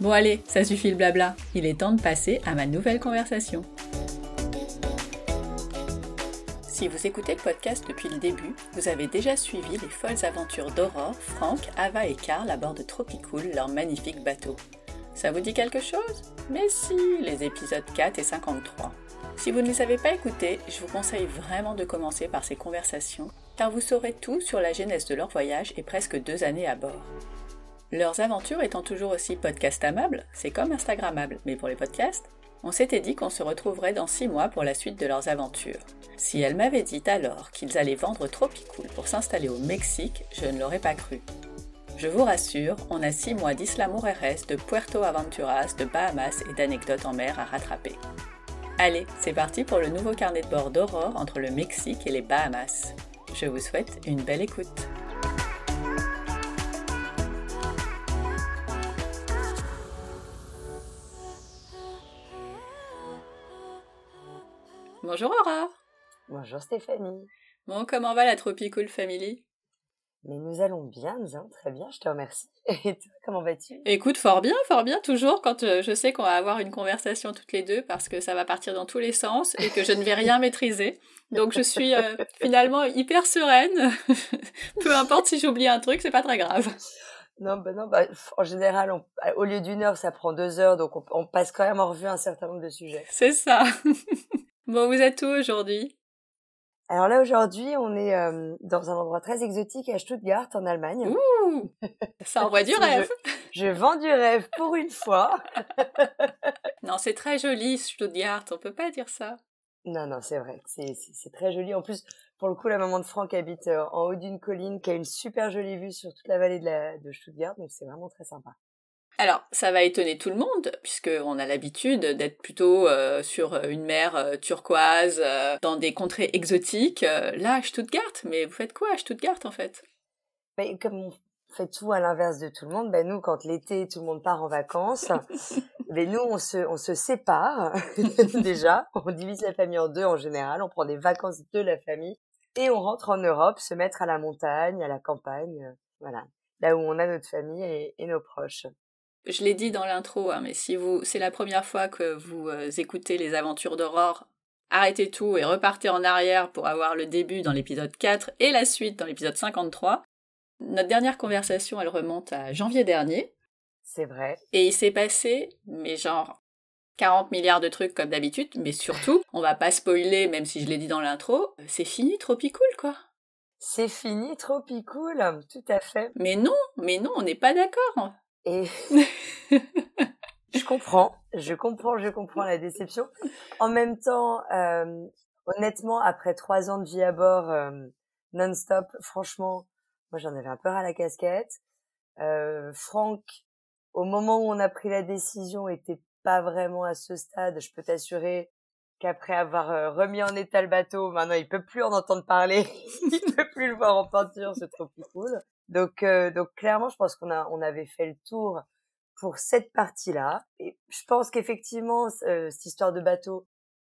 Bon allez, ça suffit le blabla, il est temps de passer à ma nouvelle conversation. Si vous écoutez le podcast depuis le début, vous avez déjà suivi les folles aventures d'Aurore, Franck, Ava et Karl à bord de Tropicool, leur magnifique bateau. Ça vous dit quelque chose? Mais si, les épisodes 4 et 53. Si vous ne les avez pas écoutés, je vous conseille vraiment de commencer par ces conversations, car vous saurez tout sur la genèse de leur voyage et presque deux années à bord. Leurs aventures étant toujours aussi podcastamables, c'est comme Instagrammable, mais pour les podcasts, on s'était dit qu'on se retrouverait dans six mois pour la suite de leurs aventures. Si elle m'avait dit alors qu'ils allaient vendre Tropicool pour s'installer au Mexique, je ne l'aurais pas cru. Je vous rassure, on a six mois d'Isla Mujeres, de Puerto Aventuras, de Bahamas et d'anecdotes en mer à rattraper. Allez, c'est parti pour le nouveau carnet de bord d'Aurore entre le Mexique et les Bahamas. Je vous souhaite une belle écoute. Bonjour Aurore. Bonjour Stéphanie. Bon, comment va la Tropical Family? Mais nous allons bien, nous allons très bien, je te remercie. Et toi, comment vas-tu? Écoute, fort bien, fort bien, toujours quand euh, je sais qu'on va avoir une conversation toutes les deux parce que ça va partir dans tous les sens et que je ne vais rien maîtriser. Donc je suis euh, finalement hyper sereine. Peu importe si j'oublie un truc, c'est pas très grave. Non, ben non, bah, en général, au lieu d'une heure, ça prend deux heures, donc on, on passe quand même en revue un certain nombre de sujets. C'est ça. Bon, vous êtes où aujourd'hui? Alors là, aujourd'hui, on est euh, dans un endroit très exotique à Stuttgart, en Allemagne. Ouh Ça envoie du rêve je, je, vends du rêve pour une fois Non, c'est très joli, Stuttgart, on peut pas dire ça. Non, non, c'est vrai, c'est très joli. En plus, pour le coup, la maman de Franck habite euh, en haut d'une colline qui a une super jolie vue sur toute la vallée de, la, de Stuttgart, donc c'est vraiment très sympa. Alors, ça va étonner tout le monde, puisqu'on a l'habitude d'être plutôt euh, sur une mer euh, turquoise, euh, dans des contrées exotiques. là, à Stuttgart, mais vous faites quoi à Stuttgart en fait? Ben, Comme on fait tout à l'inverse de tout le monde, ben, nous, quand l'été, tout le monde part en vacances, ben, nous, on se, on se sépare déjà, on divise la famille en deux en général, on prend des vacances de la famille, et on rentre en Europe, se mettre à la montagne, à la campagne, voilà, là où on a notre famille et, et nos proches je l'ai dit dans l'intro, hein, mais si vous c'est la première fois que vous euh, écoutez les aventures d'Aurore, arrêtez tout et repartez en arrière pour avoir le début dans l'épisode 4 et la suite dans l'épisode 53. Notre dernière conversation, elle remonte à janvier dernier. C'est vrai. Et il s'est passé, mais genre 40 milliards de trucs comme d'habitude, mais surtout, on va pas spoiler, même si je l'ai dit dans l'intro, c'est fini, trop cool quoi. C'est fini, trop cool, tout à fait. Mais non, mais non, on n'est pas d'accord. Et je comprends, je comprends, je comprends la déception. En même temps, euh, honnêtement, après trois ans de vie à bord euh, non-stop, franchement, moi j'en avais un peu à la casquette. Euh, Franck, au moment où on a pris la décision, était pas vraiment à ce stade. Je peux t'assurer qu'après avoir euh, remis en état le bateau, maintenant il peut plus en entendre parler, il peut plus le voir en peinture, c'est trop plus cool. Donc, euh, donc clairement, je pense qu'on a, on avait fait le tour pour cette partie-là. Et je pense qu'effectivement, euh, cette histoire de bateau,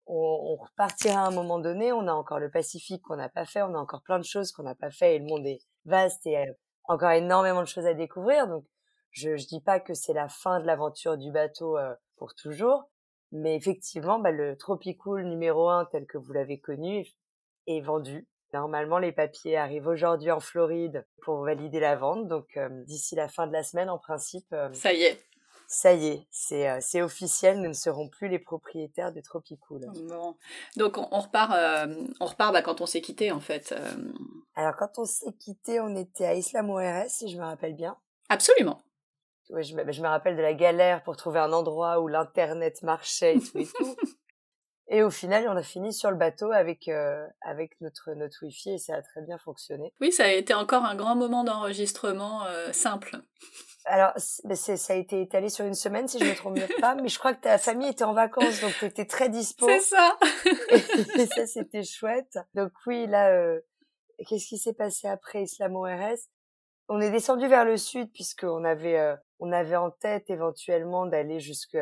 on, on, repartira à un moment donné. On a encore le Pacifique qu'on n'a pas fait, on a encore plein de choses qu'on n'a pas fait, et le monde est vaste et a encore énormément de choses à découvrir. Donc, je, je dis pas que c'est la fin de l'aventure du bateau euh, pour toujours, mais effectivement, bah, le Tropicool numéro un tel que vous l'avez connu est vendu. Normalement, les papiers arrivent aujourd'hui en Floride pour valider la vente. Donc, euh, d'ici la fin de la semaine, en principe. Euh, ça y est. ça y est, c'est euh, c'est officiel, nous ne serons plus les propriétaires de Tropicool. Bon. Donc on, repart, on repart bah, quand on s'est quitté en fait. Alors quand on s'est quitté, on était à Islam ORS, si je me rappelle bien. Absolument. Oui, je, je, me rappelle de la galère pour trouver un endroit où l'internet marchait et tout et tout. Et au final, on a fini sur le bateau avec avec notre notre wifi et ça a très bien fonctionné. Oui, ça a été encore un grand moment d'enregistrement simple. Alors, ça a été étalé sur une semaine, si je me trompe pas, mais je crois que ta famille était en vacances, donc tu étais très dispo. C'est ça. et, ça, c'était chouette. Donc oui, là, euh, qu'est-ce qui s'est passé après Islam ORS On est descendu vers le sud puisqu'on avait, euh, on avait en tête éventuellement d'aller jusque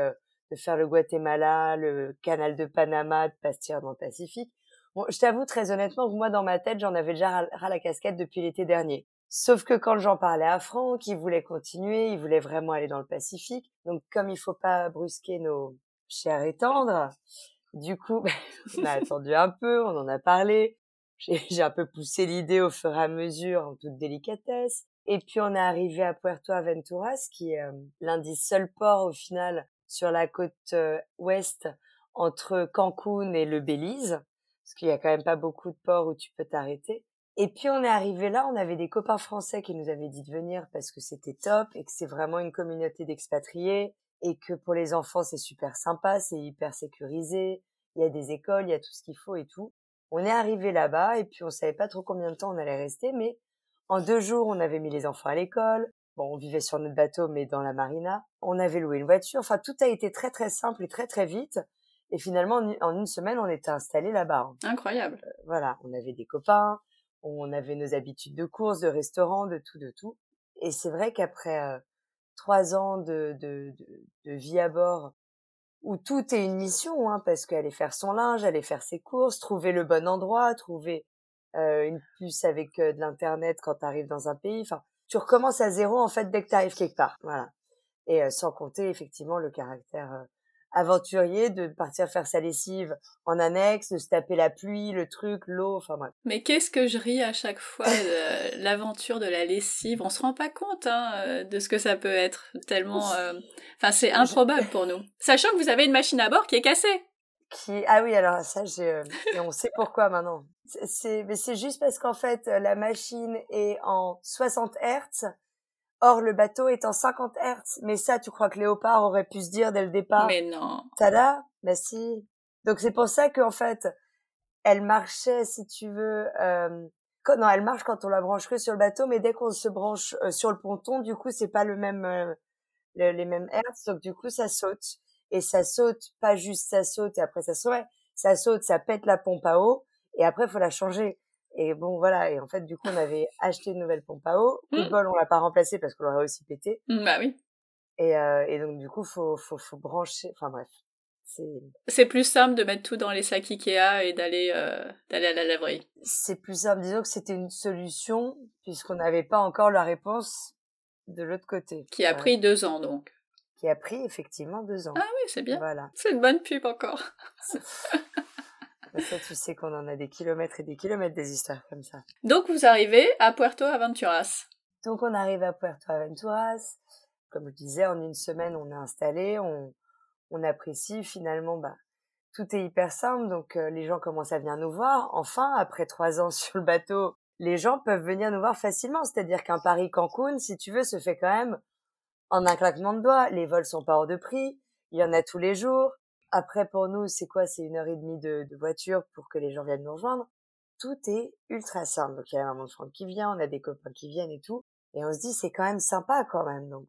de faire le Guatemala, le canal de Panama, de partir dans le Pacifique. Bon, je t'avoue très honnêtement moi, dans ma tête, j'en avais déjà ras la casquette depuis l'été dernier. Sauf que quand j'en parlais à Franck, il voulait continuer, il voulait vraiment aller dans le Pacifique. Donc comme il faut pas brusquer nos chers et tendres, du coup, on a attendu un peu, on en a parlé. J'ai un peu poussé l'idée au fur et à mesure en toute délicatesse. Et puis on est arrivé à Puerto Aventuras, qui est euh, l'un des seuls ports au final sur la côte euh, ouest entre Cancun et le Belize, parce qu'il y a quand même pas beaucoup de ports où tu peux t'arrêter. Et puis on est arrivé là, on avait des copains français qui nous avaient dit de venir parce que c'était top et que c'est vraiment une communauté d'expatriés et que pour les enfants c'est super sympa, c'est hyper sécurisé, il y a des écoles, il y a tout ce qu'il faut et tout. On est arrivé là-bas et puis on savait pas trop combien de temps on allait rester, mais en deux jours on avait mis les enfants à l'école. Bon, on vivait sur notre bateau mais dans la marina. On avait loué une voiture. Enfin, tout a été très très simple et très très vite. Et finalement, en une semaine, on était installés là-bas. Incroyable. Euh, voilà, on avait des copains, on avait nos habitudes de course, de restaurant, de tout, de tout. Et c'est vrai qu'après euh, trois ans de, de, de, vie à bord, où tout est une mission, hein, parce qu'aller faire son linge, aller faire ses courses, trouver le bon endroit, trouver euh, une puce avec de l'internet quand tu arrives dans un pays. Enfin, tu recommences à zéro en fait dès que tu arrives quelque part. Voilà. Et sans compter effectivement le caractère aventurier de partir faire sa lessive en annexe, de se taper la pluie, le truc, l'eau, enfin bref. Mais qu'est-ce que je ris à chaque fois de l'aventure de la lessive. On se rend pas compte hein, euh, de ce que ça peut être tellement. Euh, enfin, c'est improbable pour nous. Sachant que vous avez une machine à bord qui est cassée. Qui ah oui alors ça j'ai euh, et on sait pourquoi maintenant. C'est mais c'est juste parce qu'en fait la machine est en 60 Hertz Or, le bateau est en 50 Hertz. Mais ça, tu crois que Léopard aurait pu se dire dès le départ Mais non. Tada Bah si. Donc c'est pour ça qu'en fait, elle marchait, si tu veux... Euh... Non, elle marche quand on la branche que sur le bateau, mais dès qu'on se branche euh, sur le ponton, du coup, c'est pas le même, euh, les mêmes hertz, donc du coup, ça saute. Et ça saute, pas juste ça saute et après ça saute, ça saute, ça pète la pompe à eau, et après, faut la changer. Et bon, voilà. Et en fait, du coup, on avait acheté une nouvelle pompe à eau. Coup de mmh. bol, on l'a pas remplacée parce qu'on l'aurait aussi pété. Mmh, bah oui. Et, euh, et donc, du coup, faut, faut, faut brancher. Enfin, bref. C'est plus simple de mettre tout dans les sacs Ikea et d'aller euh, d'aller à la laverie. C'est plus simple. Disons que c'était une solution puisqu'on n'avait pas encore la réponse de l'autre côté. Qui a pris deux ans, donc. Qui a pris effectivement deux ans. Ah oui, c'est bien. Voilà. C'est une bonne pub encore. Ça, tu sais qu'on en a des kilomètres et des kilomètres des histoires comme ça. Donc, vous arrivez à Puerto Aventuras. Donc, on arrive à Puerto Aventuras. Comme je disais, en une semaine, on est installé, on, on apprécie. Finalement, bah, tout est hyper simple. Donc, euh, les gens commencent à venir nous voir. Enfin, après trois ans sur le bateau, les gens peuvent venir nous voir facilement. C'est-à-dire qu'un Paris-Cancun, si tu veux, se fait quand même en un claquement de doigts. Les vols sont pas hors de prix. Il y en a tous les jours. Après, pour nous, c'est quoi? C'est une heure et demie de, voiture pour que les gens viennent nous rejoindre. Tout est ultra simple. Donc, il y a la maman de Franck qui vient, on a des copains qui viennent et tout. Et on se dit, c'est quand même sympa quand même. Donc,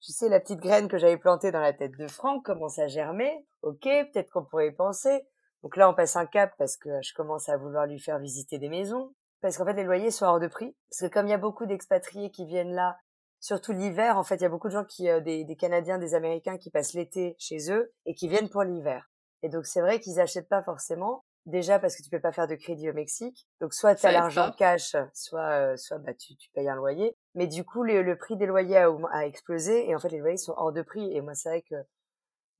tu sais, la petite graine que j'avais plantée dans la tête de Franck commence à germer. Ok, peut-être qu'on pourrait y penser. Donc là, on passe un cap parce que je commence à vouloir lui faire visiter des maisons. Parce qu'en fait, les loyers sont hors de prix. Parce que comme il y a beaucoup d'expatriés qui viennent là surtout l'hiver. En fait, il y a beaucoup de gens qui, euh, des, des, Canadiens, des Américains qui passent l'été chez eux et qui viennent pour l'hiver. Et donc, c'est vrai qu'ils achètent pas forcément. Déjà parce que tu peux pas faire de crédit au Mexique. Donc, soit tu as l'argent cash, soit, euh, soit bah, tu, tu payes un loyer. Mais du coup, le, le prix des loyers a, a, explosé et en fait, les loyers sont hors de prix. Et moi, c'est vrai que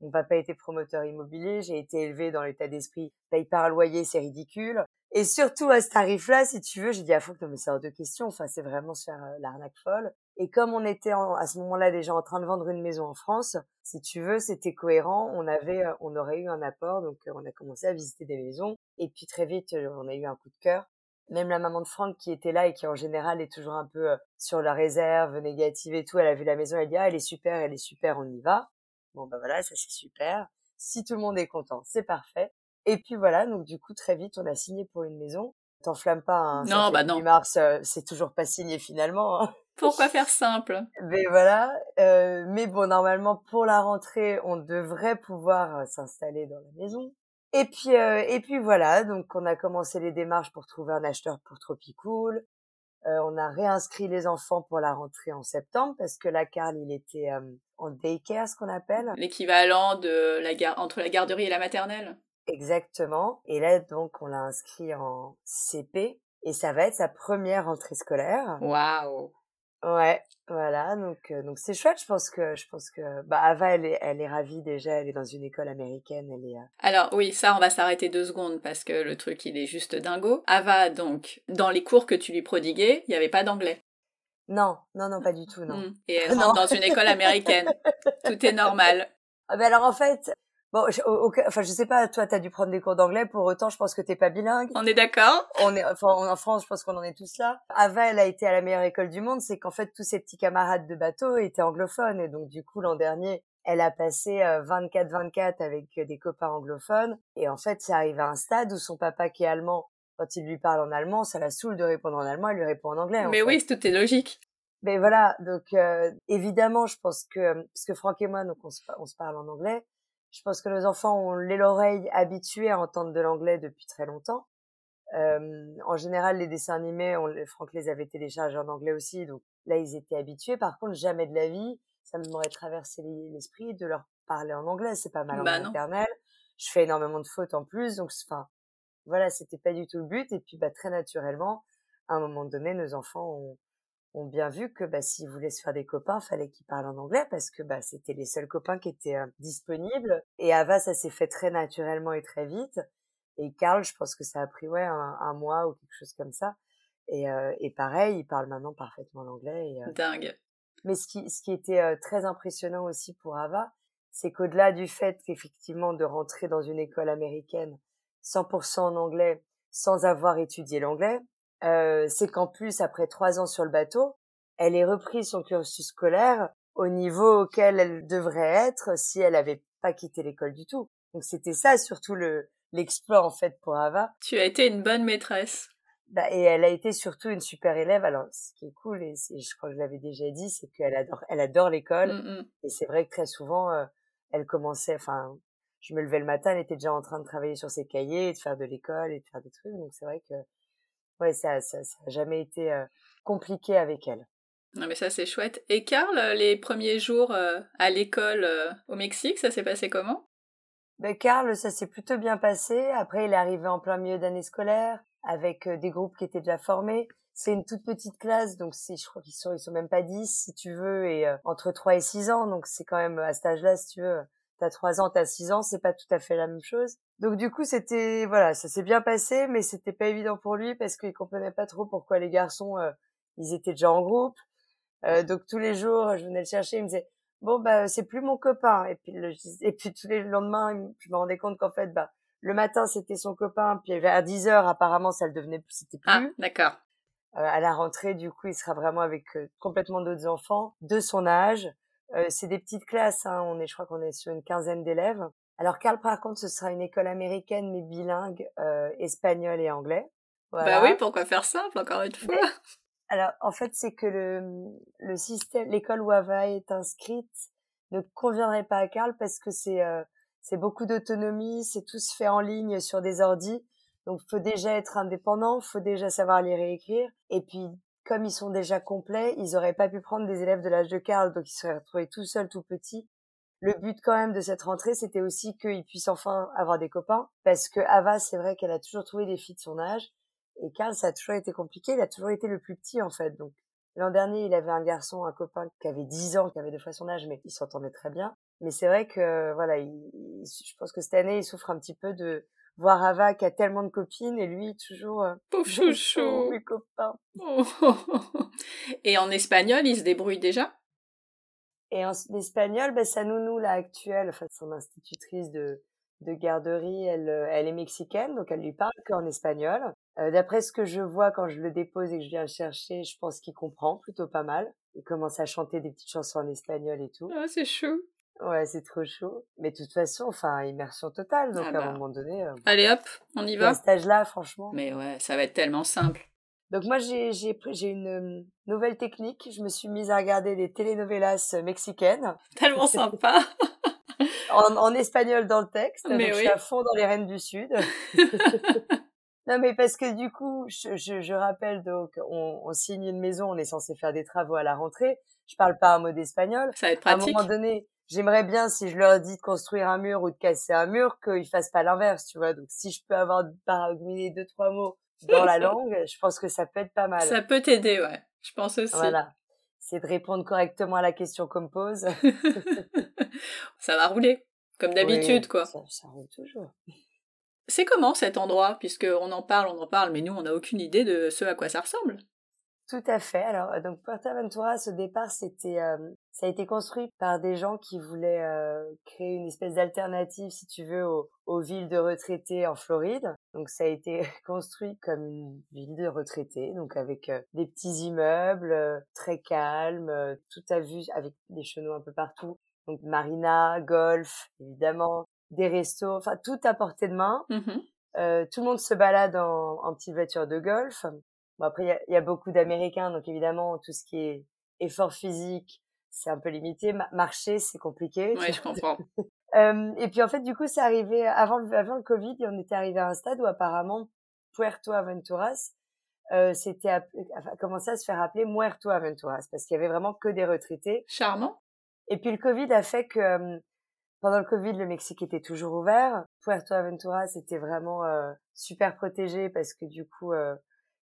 mon papa était promoteur immobilier, j'ai été élevé dans l'état d'esprit paye par loyer, c'est ridicule. Et surtout à ce tarif-là, si tu veux, j'ai dit à Franck, non mais c'est hors de question, enfin c'est vraiment se faire euh, l'arnaque folle. Et comme on était à ce moment-là déjà en train de vendre une maison en France, si tu veux, c'était cohérent. On avait, euh, on aurait eu un apport, donc euh, on a commencé à visiter des maisons. Et puis très vite, euh, on a eu un coup de cœur. Même la maman de Franck qui était là et qui en général est toujours un peu sur la réserve, négative et tout, elle a vu la maison, elle dit ah elle est super, elle est super, on y va. Bon ben voilà, ça c'est super. Si tout le monde est content, c'est parfait. Et puis voilà, donc du coup très vite on a signé pour une maison. T'enflamme pas, hein, non, bah non. mars, c'est toujours pas signé finalement. Hein. Pourquoi faire simple? Mais voilà, euh, mais bon, normalement pour la rentrée, on devrait pouvoir euh, s'installer dans la maison. Et puis, euh, et puis voilà, donc on a commencé les démarches pour trouver un acheteur pour Tropicool. Euh, on a réinscrit les enfants pour la rentrée en septembre parce que la Carl, il était euh, en daycare, ce qu'on appelle. L'équivalent de la entre la garderie et la maternelle? Exactement. Et là, donc, on l'a inscrit en CP et ça va être sa première rentrée scolaire. Waouh Ouais, voilà, donc euh, donc c'est chouette. Je pense que je pense que bah Ava, elle est elle est ravie déjà. Elle est dans une école américaine. Elle est. Euh Alors oui, ça on va s'arrêter deux secondes parce que le truc il est juste dingo. Ava donc dans les cours que tu lui prodiguais, il n'y avait pas d'anglais. Non, non, non, pas du tout, non. Mmh. Et elle rentre dans une école américaine. tout est normal. Ah ben alors en fait, Bon, je, enfin, je sais pas, toi, t'as dû prendre des cours d'anglais, pour autant, je pense que t'es pas bilingue. On est d'accord On est, enfin, en France, je pense qu'on en est tous là. Ava, elle a été à la meilleure école du monde, c'est qu'en fait, tous ses petits camarades de bateau étaient anglophones, et donc, du coup, l'an dernier, elle a passé 24-24 euh, avec des copains anglophones, et en fait, c'est arrivé à un stade où son papa, qui est allemand, quand il lui parle en allemand, ça la saoule de répondre en allemand, elle lui répond en anglais. Mais oui, tout est logique. Mais voilà, donc euh, évidemment, je pense que parce que Franck et moi, donc on se parle en anglais, je pense que nos enfants ont l'oreille habituée à entendre de l'anglais depuis très longtemps. Euh, en général, les dessins animés, on, Franck les avait téléchargés en anglais aussi, donc là, ils étaient habitués. Par contre, jamais de la vie, ça m'aurait traversé l'esprit de leur parler en anglais. C'est pas mal en maternelle. Je fais énormément de fautes en plus, donc enfin, voilà, c'était pas du tout le but. Et puis, bah, très naturellement, à un moment donné, nos enfants ont, ont bien vu que bah, s'ils voulaient se faire des copains, fallait qu'ils parlent en anglais parce que bah, c'était les seuls copains qui étaient euh, disponibles. Et Ava, ça s'est fait très naturellement et très vite. Et Karl, je pense que ça a pris ouais un, mois ou quelque chose comme ça. Et, euh, et pareil, il parle maintenant parfaitement l'anglais. Et, euh, Dingue. Mais ce qui, ce qui était très impressionnant aussi pour Ava, c'est qu'au-delà du fait qu'effectivement de rentrer dans une école américaine 100% en anglais sans avoir étudié l'anglais, euh, c'est qu'en plus, après trois ans sur le bateau, elle est reprise son cursus scolaire au niveau auquel elle devrait être si elle avait pas quitté l'école du tout. Donc c'était ça surtout le l'exploit en fait pour Ava. Tu as été une bonne maîtresse. Bah, et elle a été surtout une super élève. Alors ce qui est cool et je crois que je l'avais déjà dit, c'est qu'elle adore elle adore l'école mmh, mmh. et c'est vrai que très souvent euh, elle commençait enfin je me levais le matin, elle était déjà en train de travailler sur ses cahiers, de faire de l'école et de faire des trucs. Donc c'est vrai que ouais, ça, ça, ça a jamais été euh, compliqué avec elle. Non mais ça c'est chouette. Et Karl, les premiers jours euh, à l'école au Mexique, ça s'est passé comment? Ben, Karl, ça s'est plutôt bien passé. Après, il est arrivé en plein milieu d'année scolaire avec des groupes qui étaient déjà formés. C'est une toute petite classe, donc c'est, je crois qu'ils sont, ils sont même pas 10 si tu veux, et entre 3 et 6 ans, donc c'est quand même à cet âge-là, si tu veux, t'as 3 ans, t'as 6 ans, c'est pas tout à fait la même chose. Donc du coup, c'était voilà, ça s'est bien passé, mais c'était pas évident pour lui parce qu'il comprenait pas trop pourquoi les garçons euh, ils étaient déjà en groupe. Euh, donc tous les jours, je venais le chercher, il me disait bon bah c'est plus mon copain. Et puis le, et puis tous les lendemains, je me rendais compte qu'en fait bah le matin c'était son copain, puis vers 10 heures apparemment ça le devenait, c'était ah, plus. Ah d'accord. Euh, à la rentrée, du coup, il sera vraiment avec complètement d'autres enfants de son âge. C'est des petites classes, hein, on est, je crois qu'on est sur une quinzaine d'élèves. Alors Carl, par contre, ce sera une école américaine mais bilingue, euh, espagnol et anglais. Bah oui, pourquoi faire simple encore une fois? Alors en fait, c'est que le, le système, l'école où Ava est inscrite ne conviendrait pas à Carl parce que c'est euh, c'est beaucoup d'autonomie, c'est tout se fait en ligne sur des ordis. Donc faut déjà être indépendant, faut déjà savoir lire et écrire. Et puis comme ils sont déjà complets, ils auraient pas pu prendre des élèves de l'âge de Carl, donc ils seraient retrouvés tout seuls, tout petits le but quand même de cette rentrée, c'était aussi qu'il puisse enfin avoir des copains, parce que Ava, c'est vrai qu'elle a toujours trouvé des filles de son âge, et Karl, ça a toujours été compliqué, il a toujours été le plus petit en fait. Donc l'an dernier, il avait un garçon, un copain qui avait 10 ans, qui avait deux fois son âge, mais il s'entendait très bien. Mais c'est vrai que voilà, je pense que cette année, il souffre un petit peu de voir Ava qui a tellement de copines et lui toujours euh, pauvre chouchou, mes copains. et en espagnol, il se débrouille déjà? Et en espagnol, ben, sa nounou là actuelle, enfin son institutrice de de garderie, elle, euh, elle est mexicaine, donc elle lui parle qu'en espagnol. Euh, D'après ce que je vois quand je le dépose et que je viens le chercher, je pense qu'il comprend plutôt pas mal. Il commence à chanter des petites chansons en espagnol et tout. Ah, c'est chou. Ouais, c'est trop chaud. Mais de toute façon, enfin, immersion totale. Donc, Ah à bah. un moment donné, euh, Allez hop, on y à va. cet âge-là, franchement. Mais ouais, ça va être tellement simple. Donc, moi, j'ai, j'ai, pris- j'ai une euh, nouvelle technique. Je me suis mise à regarder des telenovelas euh, mexicaines Tellement sympa. en, en espagnol dans le texte. Mais donc, je oui. suis à fond dans les Reines du Sud. non, mais parce que du coup, je, je, je rappelle, donc, on, on signe une maison, on est censé faire des travaux à la rentrée. Je parle pas un mot d'espagnol. Ça va être à un pratique. moment donné, j'aimerais bien, si je leur dis de construire un mur ou de casser un mur, qu'ils fassent pas l'inverse, tu vois. Donc, si je peux avoir baragouiné deux, trois mots dans la langue, je pense que ça peut être pas mal. Ça peut t'aider, ouais. Je pense aussi. Voilà. C'est de répondre correctement à la question qu'on me pose. ça va rouler. Comme d'habitude, Oui, quoi. Ça, ça roule toujours. C'est comment cet endroit? Puisque on en parle, on en parle, mais nous, on n'a aucune idée de ce à quoi ça ressemble. Tout à fait. Alors, euh, donc Puerto Ventura, au départ, c'était, euh, ça a été construit par des gens qui voulaient euh, créer une espèce d'alternative, si tu veux, aux, aux villes de retraités en Floride. Donc, ça a été construit comme une ville de retraités, donc avec euh, des petits immeubles euh, très calmes, euh, tout à vue, avec des chenaux un peu partout. Donc, marina, golf, évidemment, des restos, enfin tout à portée de main. Euh, tout le monde se balade en, en petite voiture de golf. Bon, après, il y y a beaucoup d'Américains, donc évidemment, tout ce qui est effort physique, c'est un peu limité. Ma- marcher, c'est compliqué. Ouais, je comprends. Euh, et puis, en fait, du coup, c'est arrivé avant, le- avant le Covid, et on était arrivé à un stade où apparemment, Puerto Aventuras, euh, c'était a commencé à se faire appeler Muerto Aventuras, parce qu'il y avait vraiment que des retraités. Charmant. Et puis le Covid a fait que euh, pendant le Covid, le Mexique était toujours ouvert. Puerto Aventura, c'était vraiment euh, super protégé parce que du coup,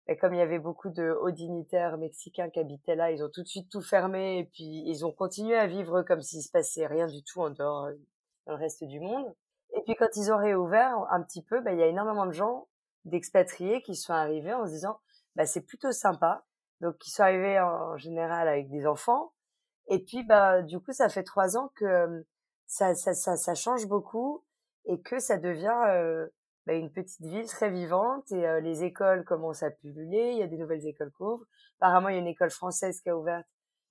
bah, comme il y avait beaucoup de hauts dignitaires mexicains qui habitaient là, ils ont tout de suite tout fermé et puis ils ont continué à vivre comme s'il se passait rien du tout en dehors euh, dans le reste du monde. Et puis quand ils ont réouvert un petit peu, bah, il y a énormément de gens d'expatriés qui sont arrivés en se disant, bah, c'est plutôt sympa. Donc, ils sont arrivés en général avec des enfants. Et puis, bah, du coup, ça fait trois ans que euh, ça, ça, ça, ça change beaucoup et que ça devient euh, bah, une petite ville très vivante et euh, les écoles commencent à pulluler. Il y a des nouvelles écoles qui ouvrent. Apparemment, il y a une école française qui a ouvert.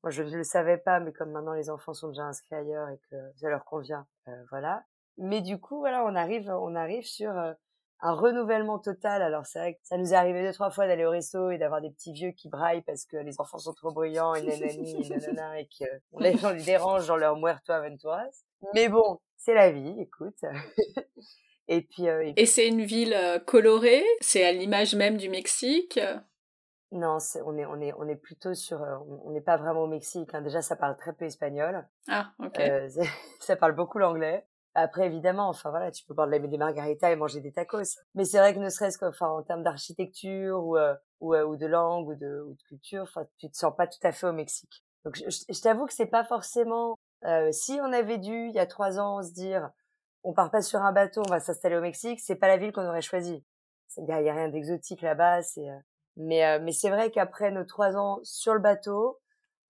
Moi, je ne le savais pas, mais comme maintenant les enfants sont déjà inscrits ailleurs et que ça leur convient, euh, voilà. Mais du coup, voilà, on arrive, on arrive sur euh, un renouvellement total. Alors c'est vrai que ça nous est arrivé deux trois fois d'aller au resto et d'avoir des petits vieux qui braillent parce que les enfants sont trop bruyants et nanani et nanana et qu'on les gens les dérange dans leur muerto aventuras. Mais bon, c'est la vie, écoute. et puis, euh, et Et c'est une ville euh, colorée, c'est à l'image même du Mexique? non, on est on est on est plutôt sur, euh, on n'est pas vraiment au Mexique. hein. Déjà, ça parle très peu espagnol. Ah, ok. Euh, ça parle beaucoup l'anglais. Après, évidemment, enfin voilà, tu peux boire de la- des margaritas et manger des tacos. Mais c'est vrai que ne serait-ce qu'en en termes d'architecture ou, euh, ou, euh, ou de langue ou de, ou de culture, enfin, tu te sens pas tout à fait au Mexique. Donc, je, je- je t'avoue que c'est pas forcément. si on avait dû il y a trois ans se dire, on part pas sur un bateau, on va s'installer au Mexique, c'est pas la ville qu'on aurait choisie. Il y a rien d'exotique là-bas. C'est. euh, Mais euh, mais c'est vrai qu'après nos trois ans sur le bateau,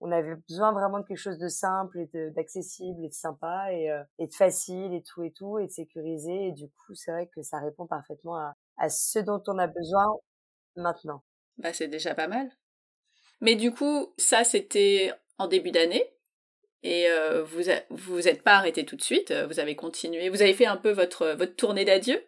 on avait besoin vraiment de quelque chose de simple et d'accessible et de sympa et, euh, et de facile et tout et tout et de sécurisé et du coup c'est vrai que ça répond parfaitement à, à ce dont on a besoin maintenant. Bah, c'est déjà pas mal. Mais du coup, ça, c'était en début d'année. Et euh, vous a- vous êtes pas arrêté tout de suite. euh, Vous avez continué. Vous avez fait un peu votre, votre tournée d'adieu?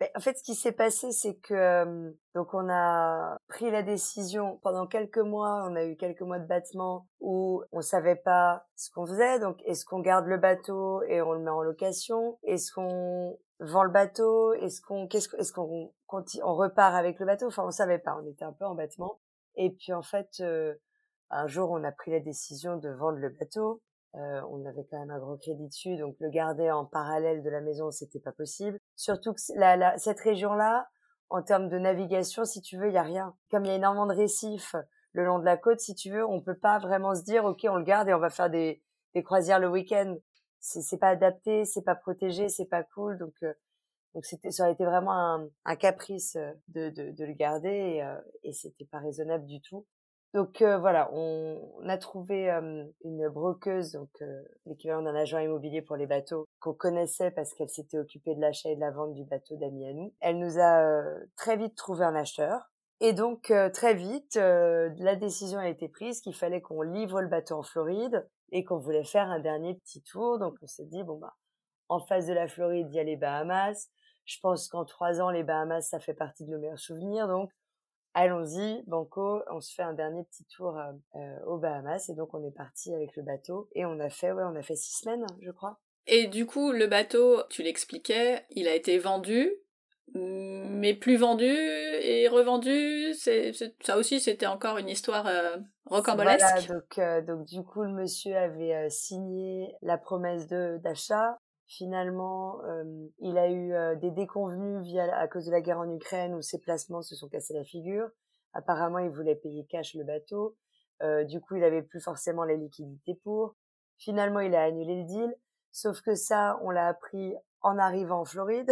Ben, en fait, ce qui s'est passé, c'est que euh, donc on a pris la décision pendant quelques mois. On a eu quelques mois de battement où on savait pas ce qu'on faisait. Donc, est-ce qu'on garde le bateau et on le met en location? Est-ce qu'on vend le bateau? Est-ce qu'on qu'est-ce que- est-ce qu'on on repart avec le bateau? Enfin, on savait pas. On était un peu en battement. Et puis en fait, euh, un jour, on a pris la décision de vendre le bateau. Euh, on avait quand même un gros crédit dessus, donc le garder en parallèle de la maison, c'était pas possible. Surtout que la, la, cette région-là, en termes de navigation, si tu veux, il y a rien. Comme il y a énormément de récifs le long de la côte, si tu veux, on peut pas vraiment se dire, ok, on le garde et on va faire des, des croisières le week-end. C'est pas adapté, c'est pas protégé, c'est pas cool. Donc, euh, Donc ça aurait été vraiment un, un caprice de, de, de, le garder et, euh, et c'était pas raisonnable du tout. Donc euh, voilà, on, on, a trouvé une brokeuse, donc l'équivalent d'un agent immobilier pour les bateaux, qu'on connaissait parce qu'elle s'était occupée de l'achat et de la vente du bateau d'amis à nous. Elle nous a très vite trouvé un acheteur. Et donc très vite, la décision a été prise qu'il fallait qu'on livre le bateau en Floride et qu'on voulait faire un dernier petit tour. Donc on s'est dit bon bah en face de la Floride, il y a les Bahamas. Je pense qu'en trois ans, les Bahamas, ça fait partie de nos meilleurs souvenirs. Donc, allons-y, Banco, on se fait un dernier petit tour euh, euh, aux Bahamas. Et donc, on est parti avec le bateau. Et on a fait, ouais, on a fait six semaines, je crois. Et du coup, le bateau, tu l'expliquais, il a été vendu, mais plus vendu et revendu. C'est, ça aussi, c'était encore une histoire euh, rocambolesque. Voilà, donc, donc du coup, le monsieur avait signé la promesse de d'achat. Finalement, euh, il a eu euh, des déconvenus via à cause de la guerre en Ukraine où ses placements se sont cassés la figure. Apparemment, il voulait payer cash le bateau. Euh, du coup, il avait plus forcément les liquidités pour. Finalement, il a annulé le deal. Sauf que ça, on l'a appris en arrivant en Floride.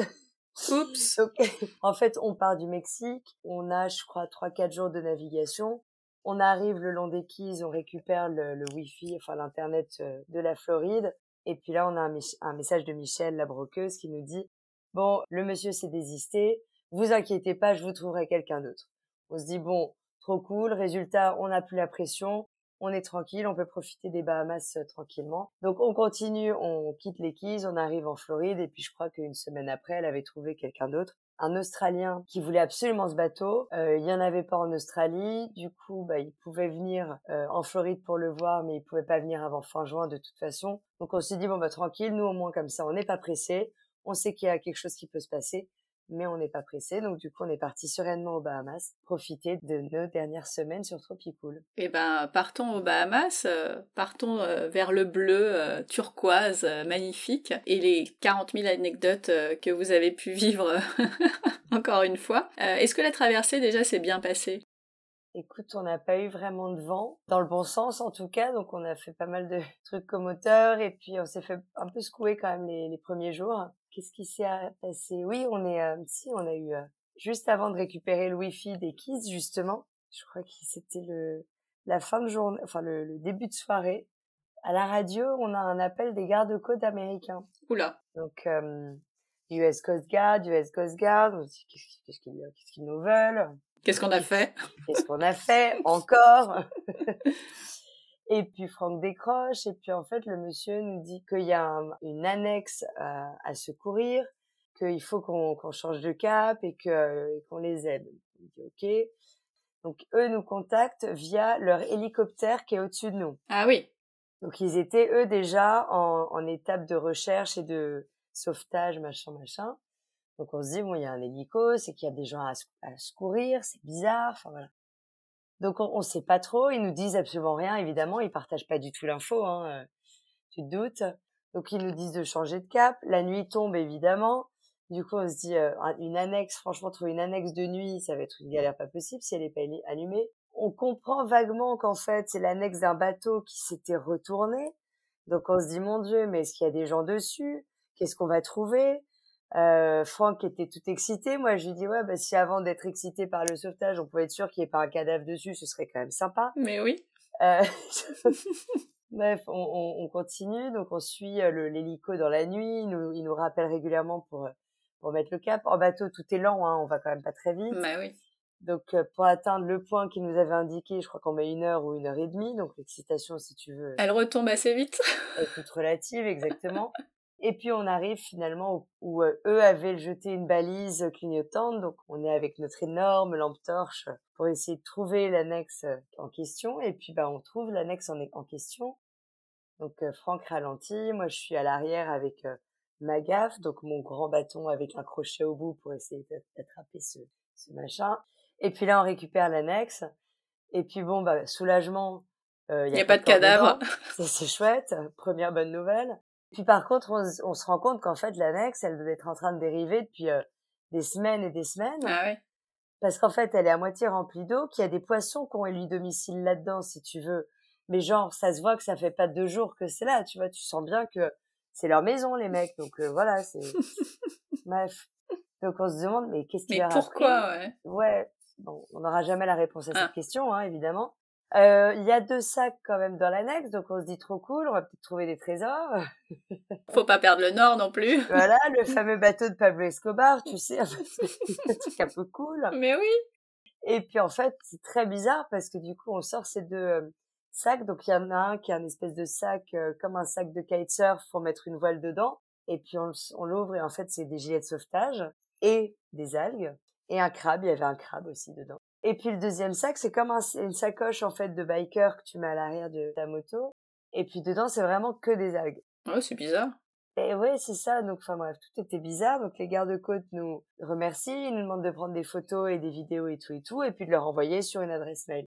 Oups. en fait, on part du Mexique. On a, je crois, trois quatre jours de navigation. On arrive le long des quais, on récupère le, le Wi-Fi, enfin l'internet de la Floride. Et puis là, on a un, message de Michel, la broqueuse, qui nous dit Bon, le monsieur s'est désisté, vous inquiétez pas, je vous trouverai quelqu'un d'autre. On se dit Bon, trop cool, résultat, on n'a plus la pression, on est tranquille, on peut profiter des Bahamas euh, tranquillement. Donc on continue, on quitte les Keys, on arrive en Floride, et puis je crois qu'une semaine après, elle avait trouvé quelqu'un d'autre un Australien qui voulait absolument ce bateau. Euh, il y en avait pas en Australie. Du coup, bah, il pouvait venir euh, en Floride pour le voir, mais il pouvait pas venir avant fin juin de toute façon. Donc on s'est dit bon bah tranquille, nous au moins comme ça, on n'est pas pressé. On sait qu'il y a quelque chose qui peut se passer mais on n'est pas pressé. Donc du coup, on est parti sereinement aux Bahamas, profiter de nos dernières semaines sur Tropicool. Eh ben, partons aux Bahamas, euh, partons euh, vers le bleu euh, turquoise magnifique et les 40 000 anecdotes que vous avez pu vivre encore une fois. Est-ce que la traversée déjà s'est bien passée? Écoute, on n'a pas eu vraiment de vent, dans le bon sens en tout cas, donc on a fait pas mal de trucs commoteurs et puis on s'est fait un peu secouer quand même les, les premiers jours. Qu'est-ce qui s'est passé? Oui, on est, euh, si, on a eu euh, juste avant de récupérer le Wi-Fi des Kiss justement. Je crois que c'était le la fin de journée, enfin le, le, début de soirée. À la radio, on a un appel des gardes-côtes américains. Oula. Donc euh, US Coast Guard, US Coast Guard. Qu'est-ce qu'ils qu'est-ce qu'ils nous veulent? Qu'est-ce qu'on a fait? Qu'est-ce qu'on a fait? Encore? Et puis Franck décroche, et puis en fait le monsieur nous dit qu'il y a une annexe à, à secourir, qu'il faut qu'on change de cap et qu'on les aide. Dit ok. Donc eux nous contactent via leur hélicoptère qui est au-dessus de nous. Ah oui. Donc ils étaient eux déjà en, en étape de recherche et de sauvetage, machin, machin. Donc on se dit bon, il y a un hélico, c'est qu'il y a des gens à, à secourir, c'est bizarre, enfin voilà. Donc on, on sait pas trop, ils nous disent absolument rien, évidemment, ils partagent pas du tout l'info, hein, euh, tu te doutes. Donc ils nous disent de changer de cap, la nuit tombe évidemment. Du coup on se dit euh, une annexe, franchement trouver une annexe de nuit, ça va être une galère pas possible si elle est pas allumée. On comprend vaguement qu'en fait c'est l'annexe d'un bateau qui s'était retourné. Donc on se dit mon dieu, mais est-ce qu'il y a des gens dessus? Qu'est-ce qu'on va trouver? Euh, Franck était tout excité. Moi, je lui dis ouais, bah, si avant d'être excité par le sauvetage, on pouvait être sûr qu'il n'y ait pas un cadavre dessus, ce serait quand même sympa. Mais oui. Euh... Bref, on, on, on, continue, donc on suit euh, l'hélico dans la nuit. Il nous, il nous rappelle régulièrement pour pour mettre le cap. En bateau, tout est lent, hein, on va quand même pas très vite. Bah oui. Donc euh, pour atteindre le point qu'il nous avait indiqué, je crois qu'on met une heure ou une heure et demie. Donc l'excitation, si tu veux. Elle retombe assez vite. est toute relative, exactement. Et puis on arrive finalement où, euh, eux avaient jeté une balise clignotante, donc on est avec notre énorme lampe torche pour essayer de trouver l'annexe euh, en question. Et puis bah on trouve l'annexe en, en question. Donc euh, Franck ralentit, moi je suis à l'arrière avec ma gaffe, donc mon grand bâton avec un crochet au bout pour essayer d'attraper ce, ce machin. Et puis là on récupère l'annexe. Et puis bon bah soulagement. Il n'y a, a, pas de cadavre. C'est chouette, première bonne nouvelle. Puis par contre, on, se rend compte qu'en fait, l'annexe, elle devait être en train de dériver depuis euh, des semaines et des semaines. Ah ouais. Parce qu'en fait, elle est à moitié remplie d'eau, qu'il y a des poissons qui ont élu domicile là-dedans, si tu veux. Mais genre, ça se voit que ça fait pas deux jours que c'est là, tu vois. Tu sens bien que c'est leur maison, les mecs. Donc euh, voilà, c'est... Bref. Donc on se demande, mais qu'est-ce qui Mais pourquoi, ouais? Ouais, bon, on n'aura jamais la réponse à cette Ah. question, hein, évidemment. Euh, Il y a deux sacs quand même dans l'annexe, donc on se dit trop cool, on va peut-être trouver des trésors. Faut pas perdre le nord non plus. voilà, le fameux bateau de Pablo Escobar, tu sais, un truc un peu cool. Mais oui. Et puis en fait, c'est très bizarre parce que du coup, on sort ces deux euh, sacs. Donc il y en a un qui est un espèce de sac euh, comme un sac de kitesurf pour mettre une voile dedans. Et puis on, l'ouvre et en fait, c'est des gilets de sauvetage et des algues et un crabe. Il y avait un crabe aussi dedans. Et puis le deuxième sac, c'est comme un- une sacoche en fait de biker que tu mets à l'arrière de ta moto. Et puis dedans, c'est vraiment que des algues. Ouais, c'est bizarre. Et ouais, c'est ça. Donc, enfin bref, tout était bizarre. Donc, les gardes-côtes nous remercient, ils nous demandent de prendre des photos et des vidéos et tout et tout, et puis de leur envoyer sur une adresse mail.